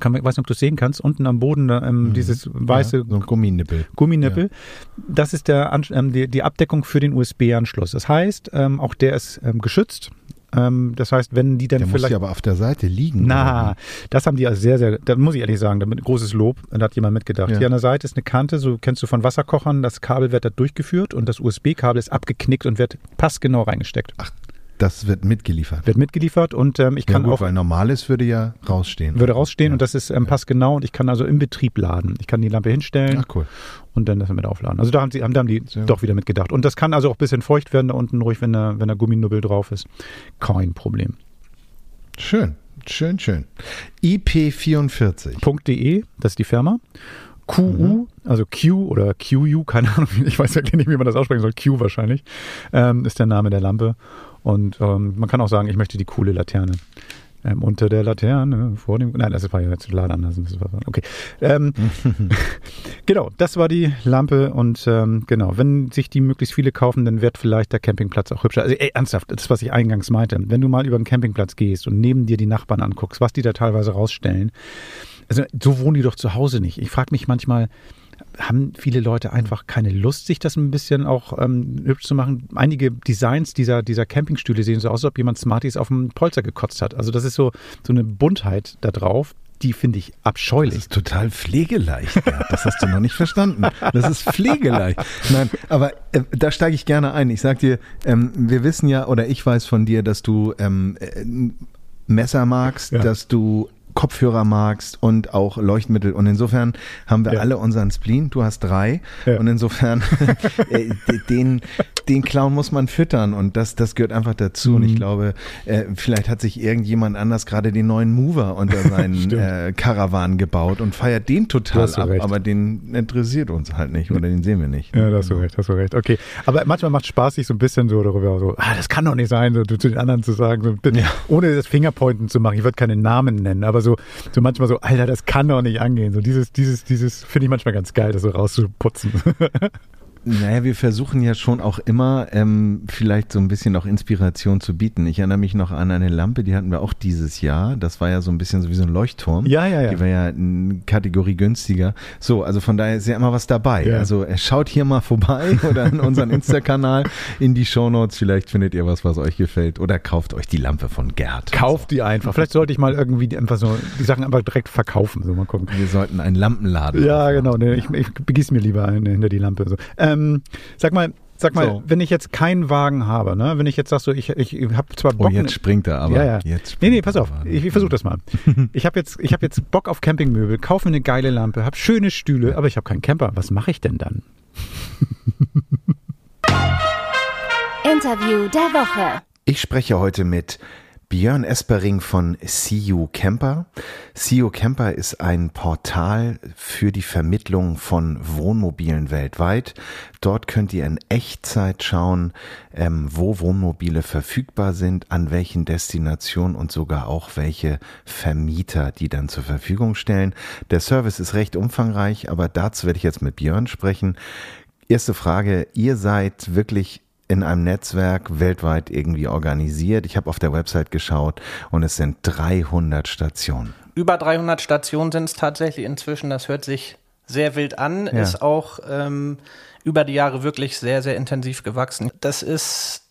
kann, ich weiß nicht, ob du es sehen kannst, unten am Boden ähm, mhm. dieses weiße ja, so Gumminippel. Gumminippel. Ja. Das ist der, ähm, die, die, Abdeckung für den USB-Anschluss. Das heißt, ähm, auch der ist ähm, geschützt. Ähm, das heißt, wenn die dann der vielleicht. Muss aber auf der Seite liegen. Na, oder? das haben die also sehr, sehr, da muss ich ehrlich sagen, damit großes Lob, da hat jemand mitgedacht. Ja. Hier an der Seite ist eine Kante, so kennst du von Wasserkochern, das Kabel wird da durchgeführt und das USB-Kabel ist abgeknickt und wird passgenau reingesteckt. Ach, das wird mitgeliefert. Wird mitgeliefert und ähm, ich kann ja gut, auch. Weil normales würde ja rausstehen. Würde rausstehen ja. und das ist ähm, passt genau und ich kann also im Betrieb laden. Ich kann die Lampe hinstellen. Ach cool. Und dann das mit aufladen. Also da haben, sie, haben, da haben die Sehr doch wieder mitgedacht. Und das kann also auch ein bisschen feucht werden da unten ruhig, wenn der, wenn der Gumminubbel drauf ist. Kein Problem. Schön, schön, schön. IP44.de, das ist die Firma. QU, mhm. also Q oder QU, keine Ahnung, *laughs* ich weiß ja nicht, wie man das aussprechen soll, Q wahrscheinlich, ähm, ist der Name der Lampe. Und ähm, man kann auch sagen, ich möchte die coole Laterne. Ähm, unter der Laterne vor dem. Nein, das war ja jetzt leider anders. Okay. Ähm, *laughs* genau, das war die Lampe und ähm, genau, wenn sich die möglichst viele kaufen, dann wird vielleicht der Campingplatz auch hübscher. Also ey, ernsthaft, das, was ich eingangs meinte. Wenn du mal über den Campingplatz gehst und neben dir die Nachbarn anguckst, was die da teilweise rausstellen, also so wohnen die doch zu Hause nicht. Ich frage mich manchmal, haben viele Leute einfach keine Lust, sich das ein bisschen auch ähm, hübsch zu machen. Einige Designs dieser, dieser Campingstühle sehen so aus, als ob jemand Smarties auf dem Polster gekotzt hat. Also das ist so, so eine Buntheit da drauf. Die finde ich abscheulich. Das ist total pflegeleicht. Ja, das hast du noch nicht verstanden. Das ist pflegeleicht. Nein, aber äh, da steige ich gerne ein. Ich sag dir, ähm, wir wissen ja, oder ich weiß von dir, dass du ähm, äh, Messer magst, ja. dass du Kopfhörer magst und auch Leuchtmittel. Und insofern haben wir ja. alle unseren Spleen. Du hast drei. Ja. Und insofern *laughs* äh, den, den Clown muss man füttern und das, das gehört einfach dazu. Mhm. Und ich mhm. glaube, äh, vielleicht hat sich irgendjemand anders gerade den neuen Mover unter seinen *laughs* äh, Karawan gebaut und feiert den total ab, recht. aber den interessiert uns halt nicht oder den sehen wir nicht. Ja, da hast du recht, hast du recht. Okay. Aber manchmal macht es Spaß, sich so ein bisschen so darüber so, ah, das kann doch nicht sein, so zu den anderen zu sagen, so, ja. ohne das Fingerpointen zu machen. Ich würde keine Namen nennen, aber so, so manchmal so, Alter, das kann doch nicht angehen. So dieses, dieses, dieses finde ich manchmal ganz geil, das so rauszuputzen. *laughs* Naja, wir versuchen ja schon auch immer ähm, vielleicht so ein bisschen auch Inspiration zu bieten. Ich erinnere mich noch an eine Lampe, die hatten wir auch dieses Jahr. Das war ja so ein bisschen so wie so ein Leuchtturm. Ja, ja, ja. Die war ja eine Kategorie günstiger. So, also von daher ist ja immer was dabei. Ja. Also äh, schaut hier mal vorbei *laughs* oder in unseren Insta-Kanal in die Shownotes. Vielleicht findet ihr was, was euch gefällt. Oder kauft euch die Lampe von Gerd. Kauft die einfach. Vielleicht sollte ich mal irgendwie einfach so die Sachen einfach direkt verkaufen. So mal gucken. Wir sollten einen Lampenladen. Ja, genau. Nee, ich, ich begieße mir lieber eine hinter die Lampe. So. Ähm, ähm, sag mal, Sag mal, so. wenn ich jetzt keinen Wagen habe, ne? wenn ich jetzt sag so, ich, ich habe zwar oh, Bock. Oh, jetzt springt er aber. Ja, ja. Jetzt nee, nee, pass auf. Ich, ich versuche das mal. *laughs* ich habe jetzt, hab jetzt Bock auf Campingmöbel, kaufe mir eine geile Lampe, habe schöne Stühle, aber ich habe keinen Camper. Was mache ich denn dann? Interview der Woche. Ich spreche heute mit Björn Espering von CU Camper. CU Camper ist ein Portal für die Vermittlung von Wohnmobilen weltweit. Dort könnt ihr in Echtzeit schauen, ähm, wo Wohnmobile verfügbar sind, an welchen Destinationen und sogar auch welche Vermieter die dann zur Verfügung stellen. Der Service ist recht umfangreich, aber dazu werde ich jetzt mit Björn sprechen. Erste Frage, ihr seid wirklich in einem Netzwerk weltweit irgendwie organisiert. Ich habe auf der Website geschaut und es sind 300 Stationen. Über 300 Stationen sind es tatsächlich inzwischen. Das hört sich sehr wild an, ja. ist auch ähm, über die Jahre wirklich sehr, sehr intensiv gewachsen. Das ist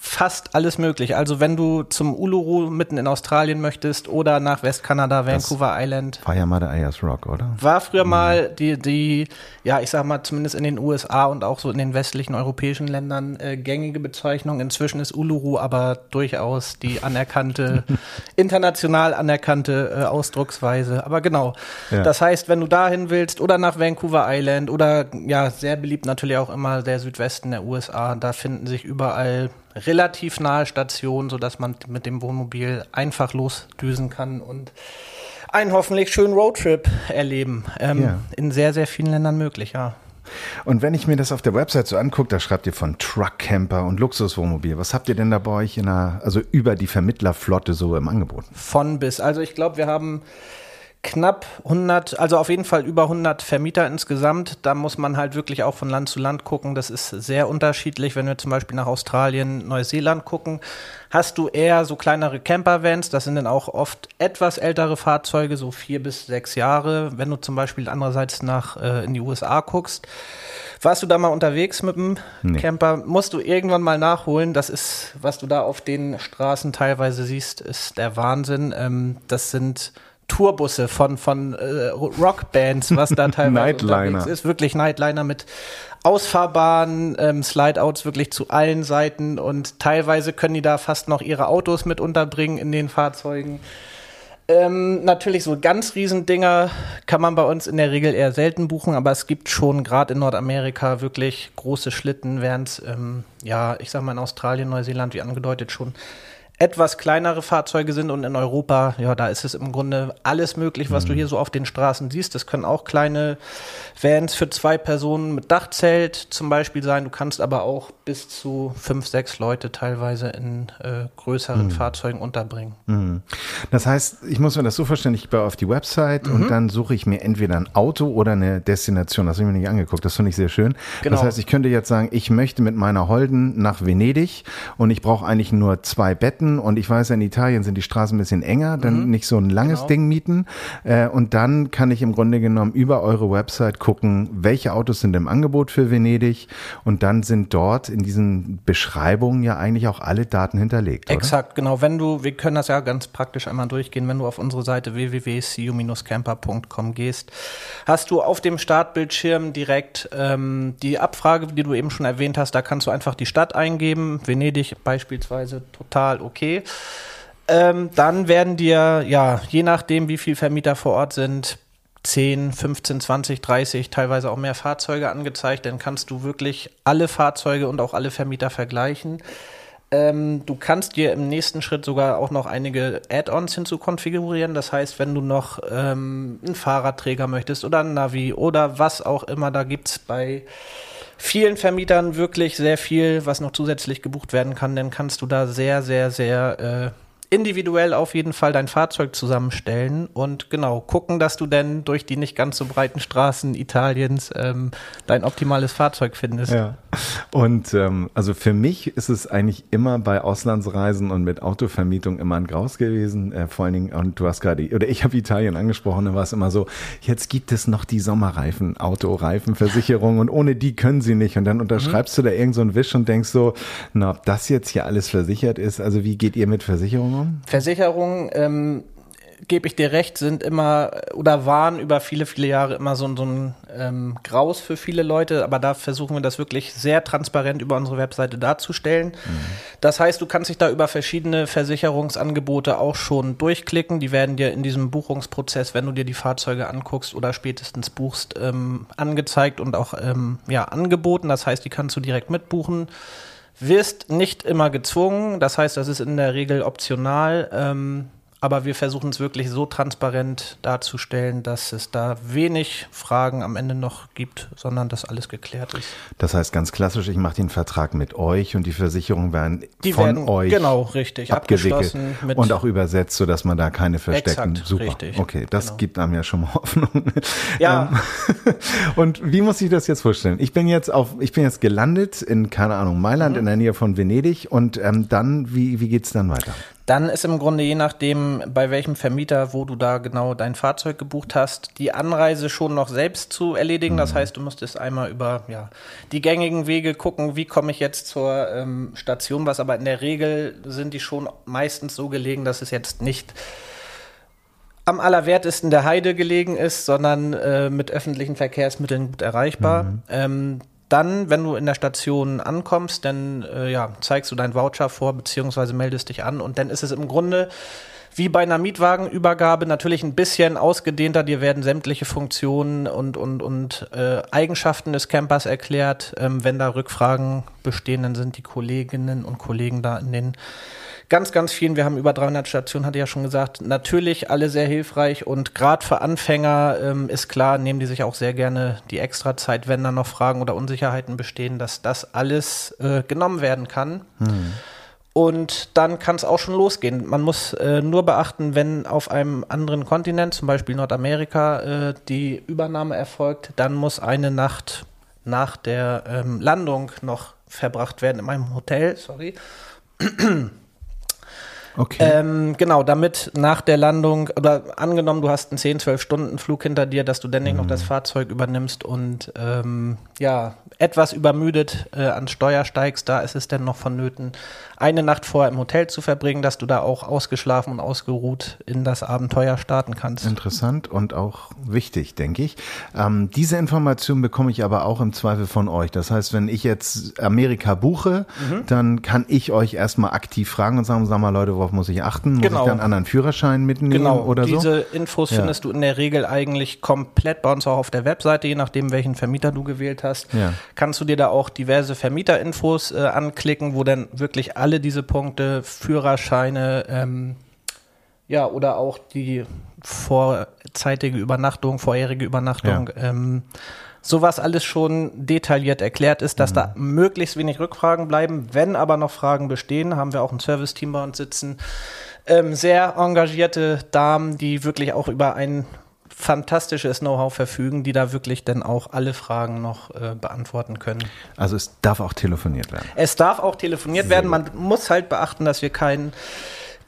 fast alles möglich. Also wenn du zum Uluru mitten in Australien möchtest oder nach Westkanada, Vancouver das Island. War ja mal der Ayers Rock, oder? War früher mhm. mal die, die, ja, ich sag mal, zumindest in den USA und auch so in den westlichen europäischen Ländern äh, gängige Bezeichnung. Inzwischen ist Uluru aber durchaus die anerkannte, *laughs* international anerkannte äh, Ausdrucksweise. Aber genau. Ja. Das heißt, wenn du dahin willst oder nach Vancouver Island oder ja, sehr beliebt natürlich auch immer der Südwesten der USA, da finden sich überall relativ nahe Station, sodass man mit dem Wohnmobil einfach losdüsen kann und einen hoffentlich schönen Roadtrip erleben. Ähm, ja. In sehr, sehr vielen Ländern möglich, ja. Und wenn ich mir das auf der Website so angucke, da schreibt ihr von Truckcamper und Luxuswohnmobil. Was habt ihr denn da bei euch in der, also über die Vermittlerflotte so im Angebot? Von bis. Also ich glaube, wir haben knapp 100, also auf jeden Fall über 100 Vermieter insgesamt. Da muss man halt wirklich auch von Land zu Land gucken. Das ist sehr unterschiedlich. Wenn wir zum Beispiel nach Australien, Neuseeland gucken, hast du eher so kleinere Campervans. Das sind dann auch oft etwas ältere Fahrzeuge, so vier bis sechs Jahre. Wenn du zum Beispiel andererseits nach äh, in die USA guckst, warst du da mal unterwegs mit dem nee. Camper? Musst du irgendwann mal nachholen. Das ist, was du da auf den Straßen teilweise siehst, ist der Wahnsinn. Ähm, das sind Tourbusse von, von äh, Rockbands, was da *laughs* teilweise Nightliner. ist. Wirklich Nightliner mit ausfahrbaren ähm, Slideouts wirklich zu allen Seiten und teilweise können die da fast noch ihre Autos mit unterbringen in den Fahrzeugen. Ähm, natürlich so ganz Riesendinger kann man bei uns in der Regel eher selten buchen, aber es gibt schon gerade in Nordamerika wirklich große Schlitten, während ähm, ja, ich sag mal in Australien, Neuseeland, wie angedeutet schon etwas kleinere Fahrzeuge sind und in Europa, ja, da ist es im Grunde alles möglich, was mhm. du hier so auf den Straßen siehst. Das können auch kleine Vans für zwei Personen mit Dachzelt zum Beispiel sein. Du kannst aber auch bis zu fünf, sechs Leute teilweise in äh, größeren mhm. Fahrzeugen unterbringen. Mhm. Das heißt, ich muss mir das so verstehen, ich gehe auf die Website und mhm. dann suche ich mir entweder ein Auto oder eine Destination. Das habe ich mir nicht angeguckt. Das finde ich sehr schön. Genau. Das heißt, ich könnte jetzt sagen, ich möchte mit meiner Holden nach Venedig und ich brauche eigentlich nur zwei Betten mieten und ich weiß, in Italien sind die Straßen ein bisschen enger, dann mhm. nicht so ein langes genau. Ding mieten. Äh, und dann kann ich im Grunde genommen über eure Website gucken, welche Autos sind im Angebot für Venedig und dann sind dort in diesen Beschreibungen ja eigentlich auch alle Daten hinterlegt. Exakt, oder? genau. Wenn du, wir können das ja ganz praktisch einmal durchgehen, wenn du auf unsere Seite www.cu-camper.com gehst, hast du auf dem Startbildschirm direkt ähm, die Abfrage, die du eben schon erwähnt hast, da kannst du einfach die Stadt eingeben, Venedig beispielsweise, total okay okay. Ähm, dann werden dir, ja, je nachdem, wie viele Vermieter vor Ort sind, 10, 15, 20, 30, teilweise auch mehr Fahrzeuge angezeigt. Dann kannst du wirklich alle Fahrzeuge und auch alle Vermieter vergleichen. Ähm, du kannst dir im nächsten Schritt sogar auch noch einige Add-ons hinzukonfigurieren. Das heißt, wenn du noch ähm, einen Fahrradträger möchtest oder ein Navi oder was auch immer, da gibt es bei vielen Vermietern wirklich sehr viel, was noch zusätzlich gebucht werden kann. Dann kannst du da sehr, sehr, sehr äh, individuell auf jeden Fall dein Fahrzeug zusammenstellen und genau gucken, dass du denn durch die nicht ganz so breiten Straßen Italiens ähm, dein optimales Fahrzeug findest. Ja. Und ähm, also für mich ist es eigentlich immer bei Auslandsreisen und mit Autovermietung immer ein Graus gewesen. Äh, vor allen Dingen, und du hast gerade, oder ich habe Italien angesprochen, da war es immer so, jetzt gibt es noch die Sommerreifen, Autoreifenversicherung und ohne die können sie nicht. Und dann unterschreibst mhm. du da irgend so einen Wisch und denkst so, na, ob das jetzt hier alles versichert ist, also wie geht ihr mit Versicherungen Versicherungen? Versicherungen, ähm, gebe ich dir recht, sind immer oder waren über viele, viele Jahre immer so, so ein ähm, Graus für viele Leute, aber da versuchen wir das wirklich sehr transparent über unsere Webseite darzustellen. Mhm. Das heißt, du kannst dich da über verschiedene Versicherungsangebote auch schon durchklicken. Die werden dir in diesem Buchungsprozess, wenn du dir die Fahrzeuge anguckst oder spätestens buchst, ähm, angezeigt und auch ähm, ja, angeboten. Das heißt, die kannst du direkt mitbuchen wirst nicht immer gezwungen. Das heißt, das ist in der Regel optional. Ähm, aber wir versuchen es wirklich so transparent darzustellen, dass es da wenig Fragen am Ende noch gibt, sondern dass alles geklärt ist. Das heißt ganz klassisch, ich mache den Vertrag mit euch und die Versicherungen werden die von werden, euch genau richtig abgewickelt und auch übersetzt, sodass man da keine verstecken. Exakt, Super. Richtig, okay, das genau. gibt einem ja schon mal *laughs* Hoffnung. Ja. Ähm, *laughs* und wie muss ich das jetzt vorstellen? Ich bin jetzt auf, ich bin jetzt gelandet in keine Ahnung Mailand mhm. in der Nähe von Venedig und ähm, dann wie wie geht's dann weiter? Dann ist im Grunde je nachdem, bei welchem Vermieter, wo du da genau dein Fahrzeug gebucht hast, die Anreise schon noch selbst zu erledigen. Mhm. Das heißt, du musst es einmal über ja, die gängigen Wege gucken, wie komme ich jetzt zur ähm, Station, was aber in der Regel sind die schon meistens so gelegen, dass es jetzt nicht am allerwertesten der Heide gelegen ist, sondern äh, mit öffentlichen Verkehrsmitteln gut erreichbar. Mhm. Ähm, dann, wenn du in der Station ankommst, dann äh, ja, zeigst du deinen Voucher vor, beziehungsweise meldest dich an und dann ist es im Grunde wie bei einer Mietwagenübergabe natürlich ein bisschen ausgedehnter. Dir werden sämtliche Funktionen und, und, und äh, Eigenschaften des Campers erklärt. Ähm, wenn da Rückfragen bestehen, dann sind die Kolleginnen und Kollegen da in den ganz, ganz vielen, wir haben über 300 Stationen, hatte ich ja schon gesagt, natürlich alle sehr hilfreich und gerade für Anfänger ähm, ist klar, nehmen die sich auch sehr gerne die extra Zeit, wenn da noch Fragen oder Unsicherheiten bestehen, dass das alles äh, genommen werden kann. Hm. Und dann kann es auch schon losgehen. Man muss äh, nur beachten, wenn auf einem anderen Kontinent, zum Beispiel Nordamerika, äh, die Übernahme erfolgt, dann muss eine Nacht nach der ähm, Landung noch verbracht werden in meinem Hotel. Sorry. Okay. Ähm, genau, damit nach der Landung, oder angenommen, du hast einen 10, 12 Stunden Flug hinter dir, dass du dann nicht mhm. noch das Fahrzeug übernimmst und ähm, ja, etwas übermüdet äh, an Steuer steigst, da ist es dann noch vonnöten, eine Nacht vorher im Hotel zu verbringen, dass du da auch ausgeschlafen und ausgeruht in das Abenteuer starten kannst. Interessant und auch wichtig, denke ich. Ähm, diese Information bekomme ich aber auch im Zweifel von euch. Das heißt, wenn ich jetzt Amerika buche, mhm. dann kann ich euch erstmal aktiv fragen und sagen, sag mal Leute, worauf muss ich achten? Muss genau. ich dann einen anderen Führerschein mitnehmen genau. oder Diese so? Diese Infos ja. findest du in der Regel eigentlich komplett bei uns auch auf der Webseite, je nachdem, welchen Vermieter du gewählt hast. Ja. Kannst du dir da auch diverse Vermieterinfos äh, anklicken, wo dann wirklich alle diese Punkte, Führerscheine, ähm, ja, oder auch die vorzeitige Übernachtung, vorherige Übernachtung, ja. ähm, sowas alles schon detailliert erklärt ist, dass mhm. da möglichst wenig Rückfragen bleiben. Wenn aber noch Fragen bestehen, haben wir auch ein Serviceteam bei uns sitzen. Ähm, sehr engagierte Damen, die wirklich auch über ein fantastisches Know-how verfügen, die da wirklich dann auch alle Fragen noch äh, beantworten können. Also es darf auch telefoniert werden. Es darf auch telefoniert Sehr werden. Man muss halt beachten, dass wir keinen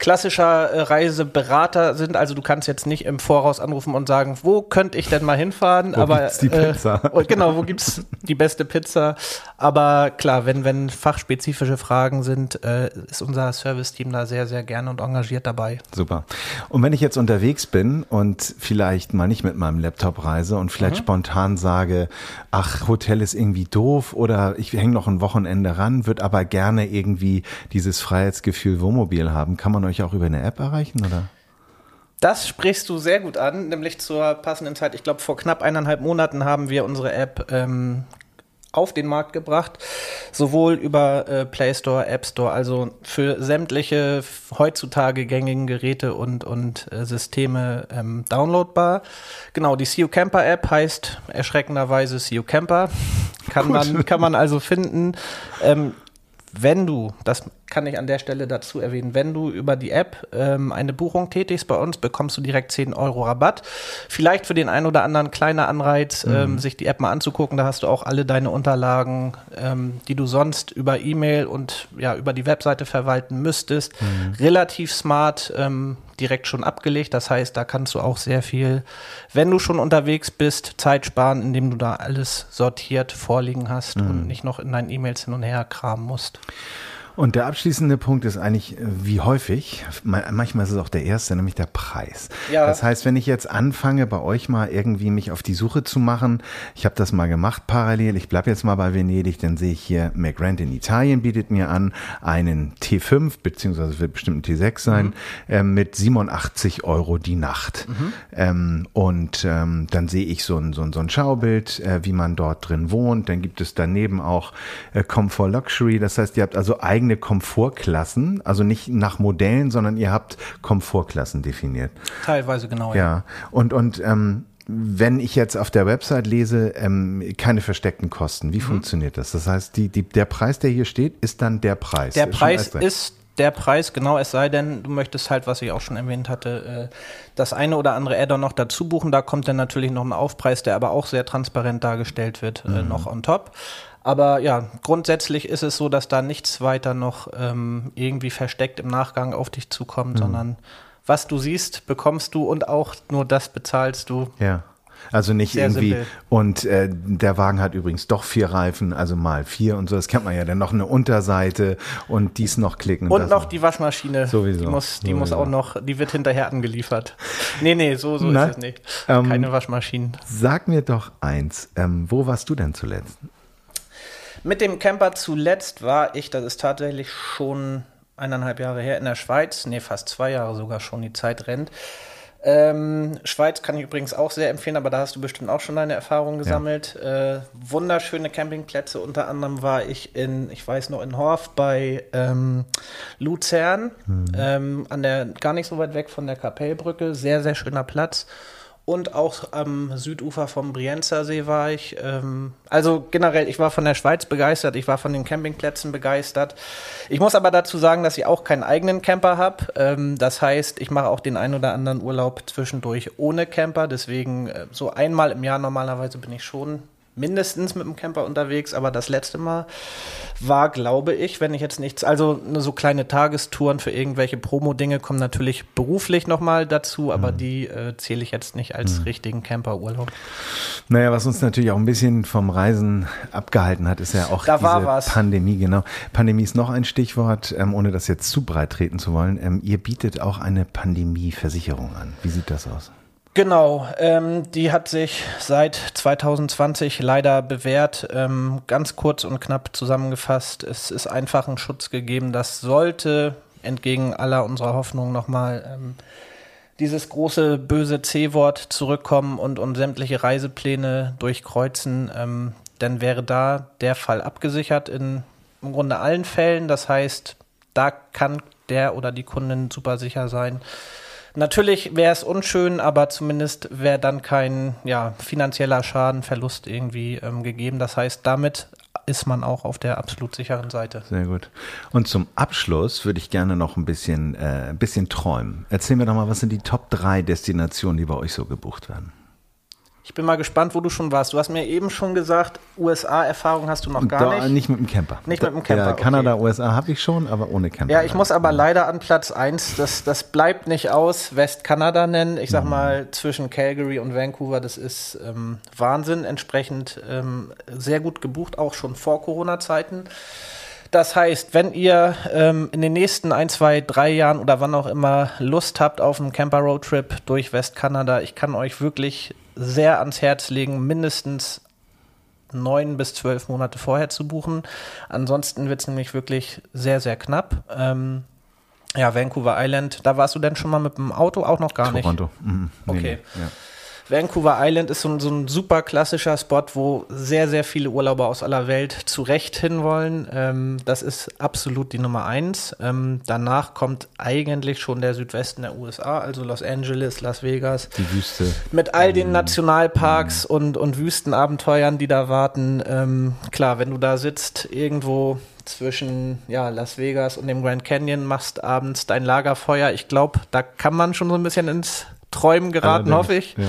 klassischer äh, Reiseberater sind. Also du kannst jetzt nicht im Voraus anrufen und sagen, wo könnte ich denn mal hinfahren? Wo Aber gibt's die Pizza? *laughs* Äh, genau, wo gibt's die beste Pizza? Aber klar, wenn wenn fachspezifische Fragen sind, äh, ist unser Serviceteam da sehr sehr gerne und engagiert dabei. Super. Und wenn ich jetzt unterwegs bin und vielleicht mal nicht mit meinem Laptop reise und vielleicht mhm. spontan sage, ach Hotel ist irgendwie doof oder ich hänge noch ein Wochenende ran, würde aber gerne irgendwie dieses Freiheitsgefühl Wohnmobil haben, kann man euch euch auch über eine App erreichen, oder? Das sprichst du sehr gut an, nämlich zur passenden Zeit. Ich glaube, vor knapp eineinhalb Monaten haben wir unsere App ähm, auf den Markt gebracht, sowohl über äh, Play Store, App Store, also für sämtliche heutzutage gängigen Geräte und, und äh, Systeme ähm, downloadbar. Genau, die CU Camper App heißt erschreckenderweise CU Camper. Kann man, kann man also finden. Ähm, wenn du, das kann ich an der Stelle dazu erwähnen, wenn du über die App ähm, eine Buchung tätigst bei uns, bekommst du direkt 10 Euro Rabatt. Vielleicht für den einen oder anderen kleiner Anreiz, mhm. ähm, sich die App mal anzugucken. Da hast du auch alle deine Unterlagen, ähm, die du sonst über E-Mail und ja über die Webseite verwalten müsstest. Mhm. Relativ smart ähm, direkt schon abgelegt. Das heißt, da kannst du auch sehr viel, wenn du schon unterwegs bist, Zeit sparen, indem du da alles sortiert vorliegen hast mhm. und nicht noch in deinen E-Mails hin und her kramen musst. Und der abschließende Punkt ist eigentlich, äh, wie häufig, manchmal ist es auch der erste, nämlich der Preis. Ja. Das heißt, wenn ich jetzt anfange, bei euch mal irgendwie mich auf die Suche zu machen, ich habe das mal gemacht parallel, ich bleibe jetzt mal bei Venedig, dann sehe ich hier, McGrant in Italien bietet mir an, einen T5, beziehungsweise wird bestimmt ein T6 sein, mhm. äh, mit 87 Euro die Nacht. Mhm. Ähm, und ähm, dann sehe ich so ein, so ein, so ein Schaubild, äh, wie man dort drin wohnt. Dann gibt es daneben auch äh, Comfort Luxury, das heißt, ihr habt also eigene eigene Komfortklassen, also nicht nach Modellen, sondern ihr habt Komfortklassen definiert. Teilweise genau. Ja. ja. Und und ähm, wenn ich jetzt auf der Website lese, ähm, keine versteckten Kosten, wie mhm. funktioniert das? Das heißt, die, die, der Preis, der hier steht, ist dann der Preis. Der Preis ist der Preis, genau, es sei denn, du möchtest halt, was ich auch schon erwähnt hatte, äh, das eine oder andere Add-on noch dazu buchen. Da kommt dann natürlich noch ein Aufpreis, der aber auch sehr transparent dargestellt wird, äh, mhm. noch on top. Aber ja, grundsätzlich ist es so, dass da nichts weiter noch ähm, irgendwie versteckt im Nachgang auf dich zukommt, mhm. sondern was du siehst, bekommst du und auch nur das bezahlst du. Ja. Also nicht Sehr irgendwie. Simpel. Und äh, der Wagen hat übrigens doch vier Reifen, also mal vier und so. Das kennt man ja. Dann noch eine Unterseite und dies noch klicken. Und, und noch die Waschmaschine. Sowieso. Die muss, die sowieso. muss auch noch, die wird hinterher angeliefert. Nee, nee, so, so ist es nicht. Keine ähm, Waschmaschinen. Sag mir doch eins. Ähm, wo warst du denn zuletzt? Mit dem Camper zuletzt war ich, das ist tatsächlich schon eineinhalb Jahre her, in der Schweiz. Nee, fast zwei Jahre sogar schon, die Zeit rennt. Ähm, Schweiz kann ich übrigens auch sehr empfehlen, aber da hast du bestimmt auch schon deine Erfahrungen gesammelt. Ja. Äh, wunderschöne Campingplätze. Unter anderem war ich in, ich weiß noch, in Horf bei ähm, Luzern, mhm. ähm, an der, gar nicht so weit weg von der Kapellbrücke. Sehr, sehr schöner Platz und auch am Südufer vom Brienzer See war ich. Ähm, also generell, ich war von der Schweiz begeistert, ich war von den Campingplätzen begeistert. Ich muss aber dazu sagen, dass ich auch keinen eigenen Camper habe. Ähm, das heißt, ich mache auch den einen oder anderen Urlaub zwischendurch ohne Camper. Deswegen äh, so einmal im Jahr normalerweise bin ich schon mindestens mit dem Camper unterwegs, aber das letzte Mal war, glaube ich, wenn ich jetzt nichts, also so kleine Tagestouren für irgendwelche Promo-Dinge kommen natürlich beruflich nochmal dazu, aber mhm. die äh, zähle ich jetzt nicht als mhm. richtigen Camperurlaub. Naja, was uns natürlich auch ein bisschen vom Reisen abgehalten hat, ist ja auch da diese Pandemie, genau. Pandemie ist noch ein Stichwort, ähm, ohne das jetzt zu breit treten zu wollen. Ähm, ihr bietet auch eine Pandemieversicherung an. Wie sieht das aus? Genau, ähm, die hat sich seit 2020 leider bewährt. Ähm, ganz kurz und knapp zusammengefasst, es ist einfach ein Schutz gegeben, das sollte entgegen aller unserer Hoffnungen nochmal ähm, dieses große böse C-Wort zurückkommen und, und sämtliche Reisepläne durchkreuzen, ähm, dann wäre da der Fall abgesichert in im Grunde allen Fällen. Das heißt, da kann der oder die Kundin super sicher sein Natürlich wäre es unschön, aber zumindest wäre dann kein ja, finanzieller Schaden, Verlust irgendwie ähm, gegeben. Das heißt, damit ist man auch auf der absolut sicheren Seite. Sehr gut. Und zum Abschluss würde ich gerne noch ein bisschen, äh, ein bisschen träumen. Erzähl mir doch mal, was sind die Top 3 Destinationen, die bei euch so gebucht werden? Ich bin mal gespannt, wo du schon warst. Du hast mir eben schon gesagt, USA-Erfahrung hast du noch gar da, nicht. Nicht mit dem Camper. Nicht mit dem Camper. Ja, Kanada, okay. USA habe ich schon, aber ohne Camper. Ja, ich muss aber leider an Platz 1, das, das bleibt nicht aus, Westkanada nennen. Ich sag mhm. mal, zwischen Calgary und Vancouver, das ist ähm, Wahnsinn. Entsprechend ähm, sehr gut gebucht, auch schon vor Corona-Zeiten. Das heißt, wenn ihr ähm, in den nächsten ein, zwei, drei Jahren oder wann auch immer Lust habt auf einen Camper-Roadtrip durch Westkanada, ich kann euch wirklich sehr ans Herz legen, mindestens neun bis zwölf Monate vorher zu buchen. Ansonsten wird es nämlich wirklich sehr, sehr knapp. Ähm, Ja, Vancouver Island. Da warst du denn schon mal mit dem Auto auch noch gar Toronto. Mhm. Nee, Okay. nee, Ja. Vancouver Island ist so ein, so ein super klassischer Spot, wo sehr, sehr viele Urlauber aus aller Welt zu Recht hinwollen. Ähm, das ist absolut die Nummer eins. Ähm, danach kommt eigentlich schon der Südwesten der USA, also Los Angeles, Las Vegas. Die Wüste. Mit all den Nationalparks und, und Wüstenabenteuern, die da warten. Ähm, klar, wenn du da sitzt, irgendwo zwischen ja, Las Vegas und dem Grand Canyon, machst abends dein Lagerfeuer. Ich glaube, da kann man schon so ein bisschen ins Träumen geraten, hoffe ich. Ja.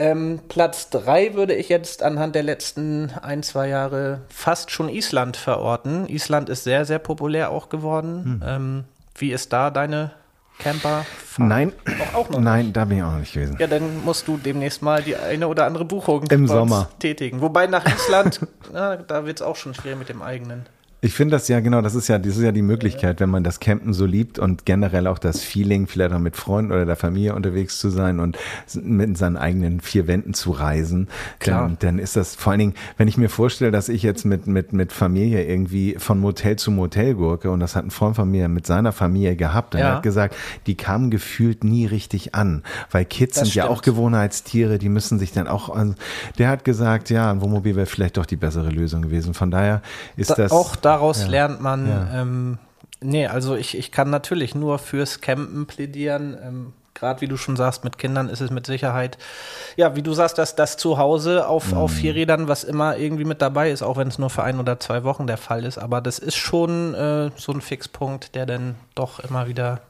Ähm, Platz drei würde ich jetzt anhand der letzten ein, zwei Jahre fast schon Island verorten. Island ist sehr, sehr populär auch geworden. Ähm, wie ist da deine Camper? Nein, Auch, auch noch nein, da bin ich auch noch nicht gewesen. ja, dann musst du demnächst mal die eine oder andere Buchung Im Sommer. tätigen. Wobei nach Island, *laughs* na, da wird es auch schon schwer mit dem eigenen. Ich finde das ja genau, das ist ja, das ist ja die Möglichkeit, wenn man das Campen so liebt und generell auch das Feeling, vielleicht auch mit Freunden oder der Familie unterwegs zu sein und mit seinen eigenen vier Wänden zu reisen. Klar. Dann, dann ist das vor allen Dingen, wenn ich mir vorstelle, dass ich jetzt mit, mit, mit Familie irgendwie von Motel zu Motel gurke und das hat ein Freund von mir mit seiner Familie gehabt und Ja. er hat gesagt, die kamen gefühlt nie richtig an, weil Kids Das sind ja stimmt. auch Gewohnheitstiere, die müssen sich dann auch, der hat gesagt, ja, ein Wohnmobil wäre vielleicht doch die bessere Lösung gewesen. Von daher ist Da, das auch daraus ja. lernt man, Ja. ähm, nee, also ich, ich kann natürlich nur fürs Campen plädieren. Ähm, Gerade wie du schon sagst, mit Kindern ist es mit Sicherheit, ja, wie du sagst, dass das zu Hause auf, auf Mhm. vier Rädern, was immer irgendwie mit dabei ist, auch wenn es nur für ein oder zwei Wochen der Fall ist. Aber das ist schon äh, so ein Fixpunkt, der dann doch immer wieder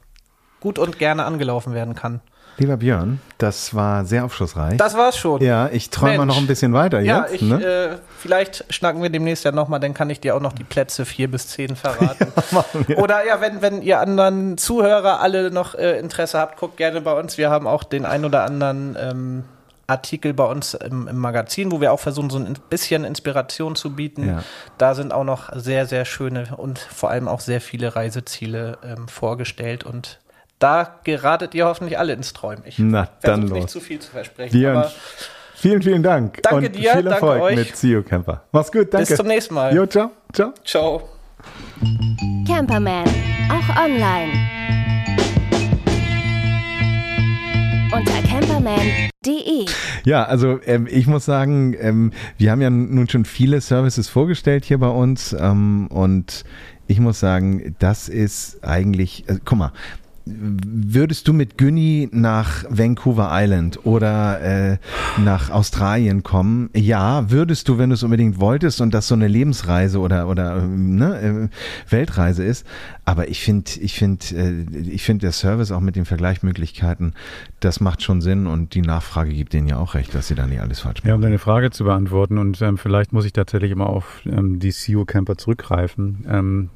gut und gerne angelaufen werden kann. Lieber Björn, das war sehr aufschlussreich. Das war's schon. ja, ich träume noch ein bisschen weiter Ja, jetzt. ich, ne? äh, vielleicht schnacken wir demnächst ja nochmal, dann kann ich dir auch noch die Plätze vier bis zehn verraten. *laughs* Oder ja, wenn, wenn ihr anderen Zuhörer alle noch äh, Interesse habt, guckt gerne bei uns. Wir haben auch den ein oder anderen ähm, Artikel bei uns im, im Magazin, wo wir auch versuchen, so ein bisschen Inspiration zu bieten. Ja. Da sind auch noch sehr, sehr schöne und vor allem auch sehr viele Reiseziele ähm, vorgestellt und da geratet ihr hoffentlich alle ins Träumen. Ich Na, dann versuche nicht los. zu viel zu versprechen. Aber vielen, vielen Dank. Danke und dir, viel danke Erfolg euch. mit CEO Camper. Mach's gut, danke. bis zum nächsten Mal. Jo, ciao, ciao. Ciao. Camperman, auch online. Unter camperman.de. Ja, also ähm, ich muss sagen, ähm, wir haben ja nun schon viele Services vorgestellt hier bei uns ähm, und ich muss sagen, das ist eigentlich, äh, guck mal, würdest du mit Günni nach Vancouver Island oder äh, nach Australien kommen? Ja, würdest du, wenn du es unbedingt wolltest und das so eine Lebensreise oder oder ne, äh, Weltreise ist. Aber ich finde, ich finde, äh, ich finde der Service auch mit den Vergleichsmöglichkeiten, das macht schon Sinn und die Nachfrage gibt denen ja auch recht, dass sie da nicht alles falsch Ja, um machen. deine Frage zu beantworten und ähm, vielleicht muss ich tatsächlich immer auf ähm, die CEO Camper zurückgreifen. Ähm,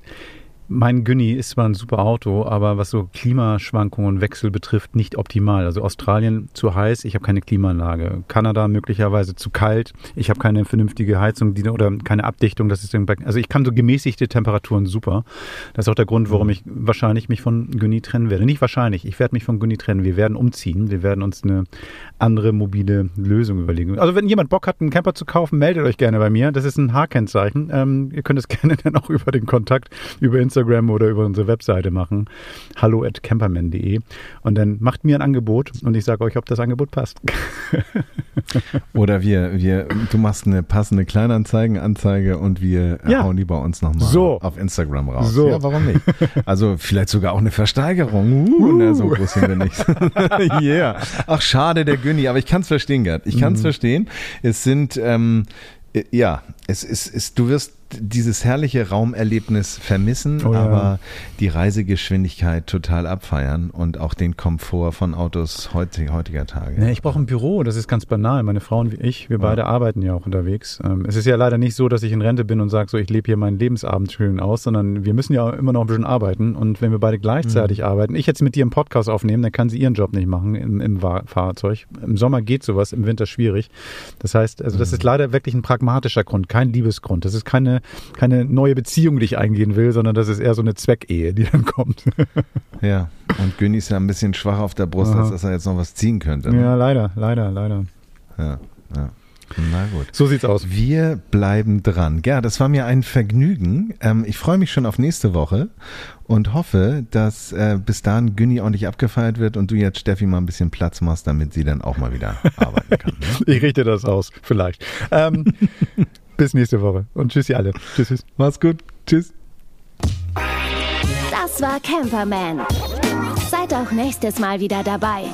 mein Günni ist zwar ein super Auto, aber was so Klimaschwankungen und Wechsel betrifft, nicht optimal. Also Australien zu heiß, ich habe keine Klimaanlage. Kanada möglicherweise zu kalt, ich habe keine vernünftige Heizung die, oder keine Abdichtung. Das ist also ich kann so gemäßigte Temperaturen super. Das ist auch der Grund, warum ich wahrscheinlich mich von Günni trennen werde. Nicht wahrscheinlich, ich werde mich von Günni trennen. Wir werden umziehen, wir werden uns eine andere mobile Lösung überlegen. Also wenn jemand Bock hat, einen Camper zu kaufen, meldet euch gerne bei mir. Das ist ein H-Kennzeichen. Ähm, ihr könnt es *laughs* gerne dann auch über den Kontakt über Instagram oder über unsere Webseite machen. Hallo at camperman.de und dann macht mir ein Angebot und ich sage euch, ob das Angebot passt. *laughs* Oder wir, wir, du machst eine passende Kleinanzeigenanzeige und wir äh, Ja. hauen die bei uns nochmal So. auf Instagram raus. So. Ja, warum nicht? *laughs* Also vielleicht sogar auch eine Versteigerung. Uh, na, so groß sind wir nicht. *laughs* yeah. Ach, schade, der Günni, aber ich kann es verstehen, Gerd. Ich Mhm. kann es verstehen. Es sind, ähm, äh, ja, es ist, du wirst dieses herrliche Raumerlebnis vermissen, Oh ja. aber die Reisegeschwindigkeit total abfeiern und auch den Komfort von Autos heutig, heutiger Tage. Nee, ich brauche ein Büro, das ist ganz banal. Meine Frau und ich, wir beide arbeiten ja auch unterwegs. Ähm, es ist ja leider nicht so, dass ich in Rente bin und sage, so ich lebe hier meinen Lebensabend schön aus, sondern wir müssen ja immer noch ein bisschen arbeiten. Und wenn wir beide gleichzeitig Mhm. arbeiten, ich jetzt mit dir einen Podcast aufnehmen, dann kann sie ihren Job nicht machen im, im Fahrzeug. Im Sommer geht sowas, im Winter schwierig. Das heißt, also das Mhm. ist leider wirklich ein pragmatischer Grund, kein Liebesgrund. Das ist keine, keine neue Beziehung, die ich eingehen will, sondern das ist eher so eine Zweckehe, die dann kommt. *laughs* Ja, und Günni ist ja ein bisschen schwach auf der Brust, Aha. als dass er jetzt noch was ziehen könnte. Ne? ja, leider, leider, leider. Ja, ja. Na gut. So sieht's aus. Wir bleiben dran. Ja, das war mir ein Vergnügen. Ähm, ich freue mich schon auf nächste Woche und hoffe, dass äh, bis dahin Günni ordentlich abgefeiert wird und du jetzt Steffi mal ein bisschen Platz machst, damit sie dann auch mal wieder arbeiten kann. Ne? *laughs* Ich richte das aus, vielleicht. Ähm, *laughs* bis nächste Woche und tschüssi alle. Tschüss, tschüss. Mach's gut. Tschüss. Das war Camperman. Seid auch nächstes Mal wieder dabei.